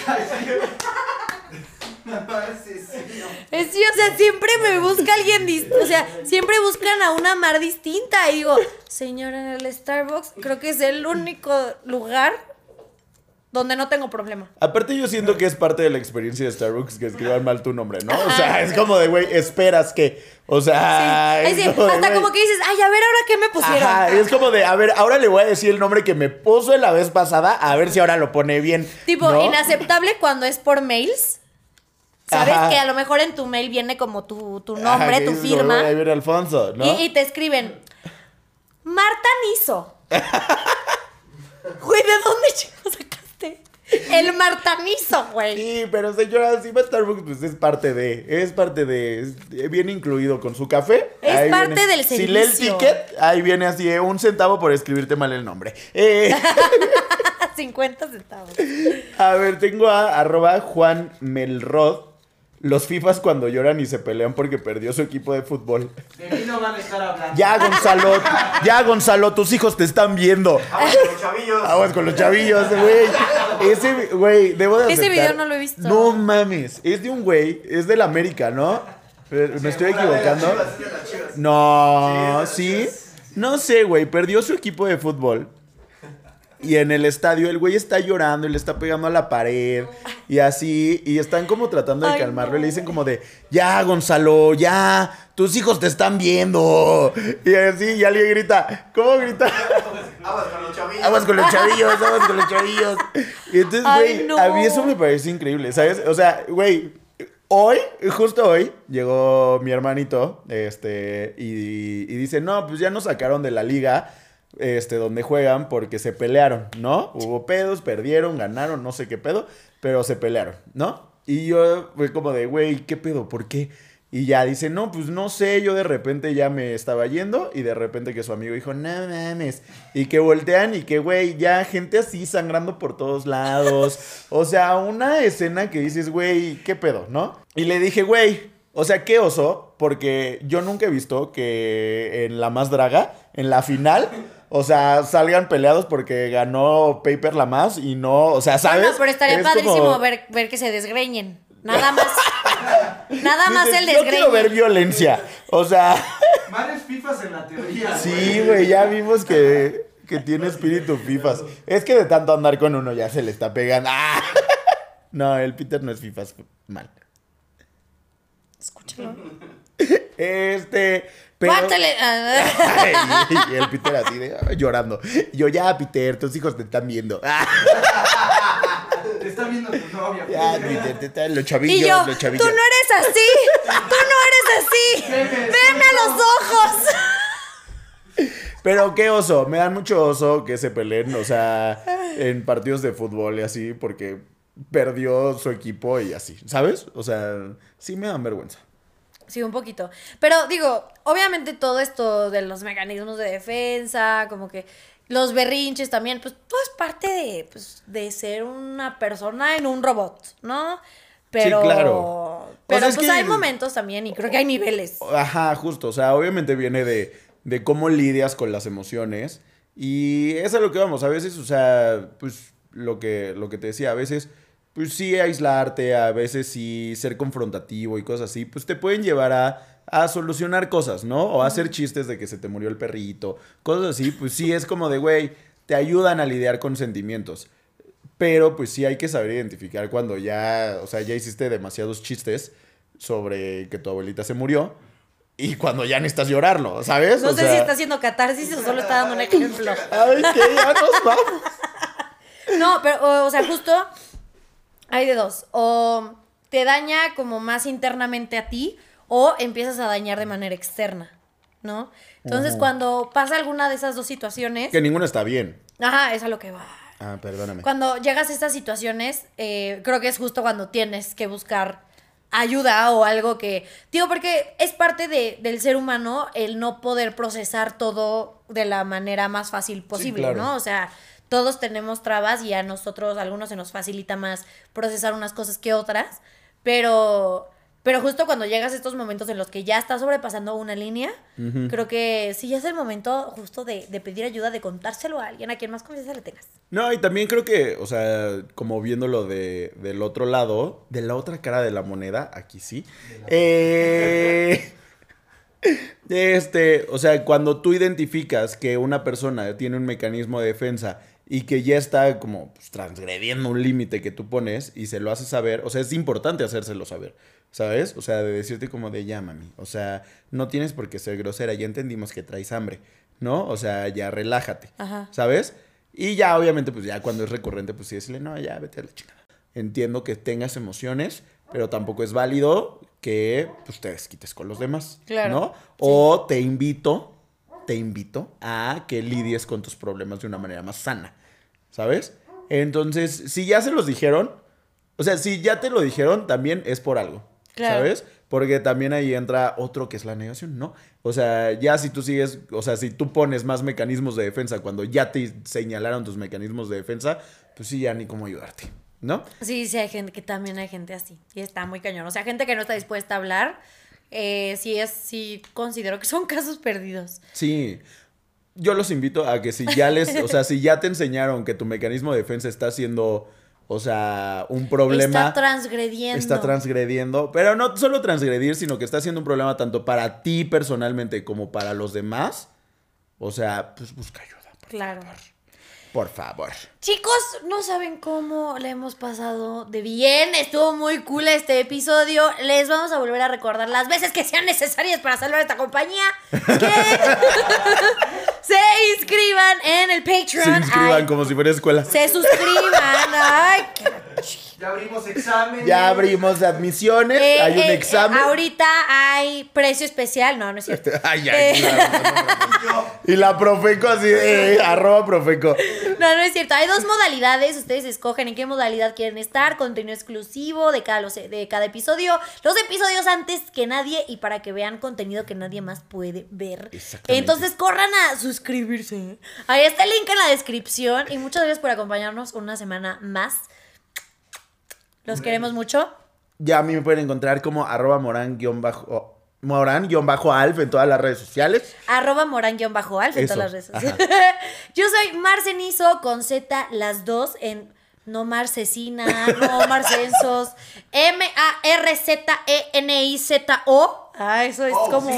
Speaker 3: Marcesino.
Speaker 1: Es sí, o sea, siempre me busca alguien distinto. O sea, siempre buscan a una mar distinta. Y digo, señora, en el Starbucks creo que es el único lugar donde no tengo problema.
Speaker 2: Aparte yo siento que es parte de la experiencia de Starbucks que escriban mal tu nombre, ¿no? O sea, es como de, güey, esperas que, o sea...
Speaker 1: Sí.
Speaker 2: es
Speaker 1: Es decir,
Speaker 2: como de,
Speaker 1: hasta como que dices, ay, a ver ahora qué me pusieron.
Speaker 2: Ajá, es como de, a ver, ahora le voy a decir el nombre que me puso la vez pasada, a ver si ahora lo pone bien.
Speaker 1: Tipo,
Speaker 2: ¿no?
Speaker 1: inaceptable cuando es por mails. Sabes
Speaker 2: Ajá.
Speaker 1: que a lo mejor en tu mail viene como tu, tu nombre, tu firma.
Speaker 2: Ahí viene Alfonso, ¿no?
Speaker 1: Y, y te escriben, Marta Niso. Güey, ¿de dónde chicos? El Martanizo, güey.
Speaker 2: Sí, pero señora, si va a Starbucks, pues es parte de, es parte de, viene incluido con su café.
Speaker 1: Es parte
Speaker 2: viene.
Speaker 1: del
Speaker 2: Si lee el
Speaker 1: servicio.
Speaker 2: ticket, ahí viene así, eh, un centavo por escribirte mal el nombre. Eh,
Speaker 1: 50 centavos.
Speaker 2: a ver, tengo a arroba Juan Melrod. Los FIFAs cuando lloran y se pelean porque perdió su equipo de fútbol.
Speaker 3: De mí no van a estar hablando.
Speaker 2: Ya, Gonzalo, ya, Gonzalo, tus hijos te están viendo.
Speaker 3: Vamos con los chavillos.
Speaker 2: Aguas con los chavillos, güey. Ese, güey, debo de
Speaker 1: Ese
Speaker 2: aceptar-
Speaker 1: video no lo he visto.
Speaker 2: No mames, es de un güey, es del América, ¿no? ¿Me estoy equivocando? No, ¿sí? No sé, güey, perdió su equipo de fútbol. Y en el estadio el güey está llorando y le está pegando a la pared y así, y están como tratando de
Speaker 1: Ay,
Speaker 2: calmarlo y le dicen como de, ya Gonzalo, ya, tus hijos te están viendo. Y así, y alguien grita, ¿cómo grita?
Speaker 3: Aguas con los chavillos.
Speaker 2: Aguas con los chavillos, aguas con los chavillos. Y entonces,
Speaker 1: Ay,
Speaker 2: güey,
Speaker 1: no.
Speaker 2: a mí eso me parece increíble, ¿sabes? O sea, güey, hoy, justo hoy, llegó mi hermanito, este, y, y dice, no, pues ya nos sacaron de la liga, este, donde juegan porque se pelearon, ¿no? Hubo pedos, perdieron, ganaron, no sé qué pedo, pero se pelearon, ¿no? Y yo fue como de, güey, ¿qué pedo? ¿Por qué? Y ya dice, no, pues no sé, yo de repente ya me estaba yendo y de repente que su amigo dijo, no mames. Y que voltean y que, güey, ya gente así sangrando por todos lados. O sea, una escena que dices, güey, ¿qué pedo, no? Y le dije, güey, o sea, qué oso, porque yo nunca he visto que en la más draga, en la final, o sea, salgan peleados porque ganó Paper la más y no, o sea, ¿sabes?
Speaker 1: Bueno, pero estaría
Speaker 2: Es
Speaker 1: padrísimo
Speaker 2: como-
Speaker 1: ver, ver que se desgreñen. Nada más. Nada más
Speaker 2: Dices,
Speaker 1: el
Speaker 2: Yo quiero ver violencia. O sea,
Speaker 3: Mares fifas en la teoría.
Speaker 2: sí, güey, ya vimos que, que tiene espíritu fifas. Es que de tanto andar con uno ya se le está pegando. ¡Ah! No, el Peter no es fifas mal.
Speaker 1: Escúchalo.
Speaker 2: Este, pero... Ay, y el Peter así de llorando. Yo ya, Peter, tus hijos te están viendo.
Speaker 3: Te está viendo tu novia.
Speaker 2: Ya, te- te- te- los chavillos,
Speaker 1: Y yo,
Speaker 2: los
Speaker 1: tú
Speaker 2: chavillos.
Speaker 1: no eres así, tú no eres así, veme a los ojos.
Speaker 2: Pero qué oso, me dan mucho oso que se peleen, o sea, en partidos de fútbol y así, porque perdió su equipo y así, ¿sabes? O sea, sí me dan vergüenza.
Speaker 1: Sí, un poquito. Pero digo, obviamente todo esto de los mecanismos de defensa, como que los berrinches también, pues todo es parte de, pues, de ser una persona en un robot, ¿no? Pero,
Speaker 2: claro. O
Speaker 1: pero
Speaker 2: sea, es
Speaker 1: pues
Speaker 2: que-
Speaker 1: hay momentos también y creo que hay niveles.
Speaker 2: Ajá, justo, o sea, obviamente viene de, de cómo lidias con las emociones y es a lo que vamos, a veces, o sea, pues lo que, lo que te decía, a veces, pues sí aislarte, a veces sí ser confrontativo y cosas así, pues te pueden llevar a, a solucionar cosas, ¿no? O a hacer chistes de que se te murió el perrito, cosas así, pues sí es como de, güey, te ayudan a lidiar con sentimientos. Pero pues sí hay que saber identificar cuando ya, o sea, ya hiciste demasiados chistes sobre que tu abuelita se murió y cuando ya necesitas llorarlo, ¿sabes?
Speaker 1: No
Speaker 2: O
Speaker 1: sé si
Speaker 2: sea,
Speaker 1: está haciendo catarsis o solo está dando un ejemplo.
Speaker 2: Ay, que ya nos vamos.
Speaker 1: No, pero, o, o sea, justo hay de dos. O te daña como más internamente a ti o empiezas a dañar de manera externa, ¿no? Entonces, cuando pasa alguna de esas dos situaciones,
Speaker 2: Que ninguno está bien.
Speaker 1: ajá, es a lo que va.
Speaker 2: Ah, perdóname.
Speaker 1: Cuando llegas a estas situaciones, eh, creo que es justo cuando tienes que buscar ayuda o algo que... Digo, porque es parte de- del ser humano el no poder procesar todo de la manera más fácil posible,
Speaker 2: claro.
Speaker 1: ¿no? O sea, todos tenemos trabas y a nosotros, a algunos se nos facilita más procesar unas cosas que otras, pero... Pero justo cuando llegas a estos momentos en los que ya estás sobrepasando una línea, creo que sí es el momento justo de, de pedir ayuda, de contárselo a alguien a quien más confianza le tengas.
Speaker 2: No, y también creo que, o sea, como viéndolo de, del otro lado, de la otra cara de la moneda, aquí sí. Eh, este, o sea, cuando tú identificas que una persona tiene un mecanismo de defensa y que ya está como pues, transgrediendo un límite que tú pones y se lo haces saber, o sea, es importante hacérselo saber, ¿sabes? O sea, de decirte como de ya, mami, o sea, no tienes por qué ser grosera, ya entendimos que traes hambre, ¿no? O sea, ya relájate,
Speaker 1: Ajá.
Speaker 2: ¿sabes? Y ya, obviamente, pues ya cuando es recurrente, pues sí decirle, no, ya, vete a la chingada. Entiendo que tengas emociones, pero tampoco es válido que pues, te desquites con los demás,
Speaker 1: Claro.
Speaker 2: ¿no? O te invito, te invito a que lidies con tus problemas de una manera más sana, ¿sabes? Entonces, si ya se los dijeron, o sea, si ya te lo dijeron, también es por algo,
Speaker 1: Claro.
Speaker 2: ¿sabes? Porque también ahí entra otro que es la negación, ¿no? O sea, ya si tú sigues, o sea, si tú pones más mecanismos de defensa cuando ya te señalaron tus mecanismos de defensa, pues sí, ya ni cómo ayudarte, ¿no?
Speaker 1: Sí, sí, hay gente que también hay gente así. Y está muy cañón. O sea, gente que no está dispuesta a hablar. Eh, sí, es, sí considero que son casos perdidos.
Speaker 2: Sí. Yo los invito a que si ya les, o sea, si ya te enseñaron que tu mecanismo de defensa está siendo, o sea, un problema.
Speaker 1: Está transgrediendo.
Speaker 2: Está transgrediendo, pero no solo transgredir, sino que está siendo un problema tanto para ti personalmente como para los demás. O sea, pues busca ayuda. Por,
Speaker 1: Claro.
Speaker 2: Por favor.
Speaker 1: Chicos, no saben cómo le hemos pasado de bien. Estuvo muy cool este episodio. Les vamos a volver a recordar las veces que sean necesarias para salvar esta compañía. Que se inscriban en el Patreon.
Speaker 2: Se inscriban
Speaker 1: Ay,
Speaker 2: como si fuera escuela.
Speaker 1: Se suscriban. Ay, qué
Speaker 3: Ya abrimos exámenes.
Speaker 2: Ya abrimos admisiones,
Speaker 1: Eh,
Speaker 2: hay un
Speaker 1: eh, eh,
Speaker 2: examen.
Speaker 1: ahorita hay precio especial. No, no es cierto.
Speaker 2: Ay, ay,
Speaker 1: Eh,
Speaker 2: claro. Y la Profeco así, de, arroba Profeco.
Speaker 1: No, no es cierto. Hay dos modalidades. Ustedes escogen en qué modalidad quieren estar. Contenido exclusivo de cada, los- de cada episodio. Los episodios antes que nadie y para que vean contenido que nadie más puede ver.
Speaker 2: Exactamente.
Speaker 1: Entonces corran a suscribirse. Ahí está el link en la descripción. Y muchas gracias por acompañarnos una semana más. Los queremos mucho.
Speaker 2: Ya a mí me pueden encontrar como arroba morán guion bajo, morán guion bajo alf en todas las redes sociales.
Speaker 1: Arroba morán-alf en
Speaker 2: Eso,
Speaker 1: todas las redes sociales. Yo soy Marcenizo con Z, las dos en no Marcesina, no Marcensos. M-A-R-Z-E-N-I-Z-O. Ah, eso es
Speaker 3: Oh,
Speaker 1: como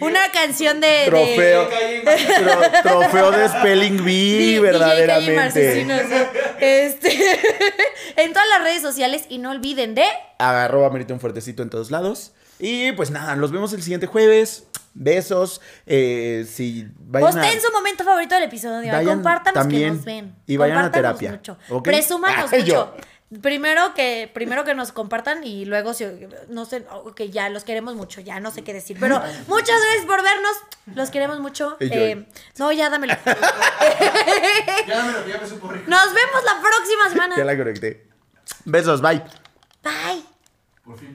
Speaker 1: una canción de. de-
Speaker 2: Trofeo. Tro- trofeo de Spelling Bee,
Speaker 1: DJ
Speaker 2: verdaderamente.
Speaker 1: Marcesino, sí. Este, en todas las redes sociales y no olviden de
Speaker 2: Arroba merita un fuertecito en todos lados. Y pues nada, nos vemos el siguiente jueves. Besos. Eh, si vayan a-
Speaker 1: Posten su momento favorito del episodio.
Speaker 2: Vayan
Speaker 1: Compártanos
Speaker 2: también
Speaker 1: que nos ven.
Speaker 2: y vayan a terapia,
Speaker 1: Mucho. Presúmanos
Speaker 2: Ay,
Speaker 1: mucho.
Speaker 2: yo.
Speaker 1: Primero que, primero que nos compartan y luego, si, no sé, que ya los queremos mucho, ya no sé qué decir. Pero muchas gracias por vernos, los queremos mucho. Eh, no, ya dámelo.
Speaker 3: Ya me lo ya me supo rico.
Speaker 1: Nos vemos la próxima
Speaker 2: Ya
Speaker 1: semana.
Speaker 2: la conecté. Besos, bye.
Speaker 1: Bye.
Speaker 3: Por fin.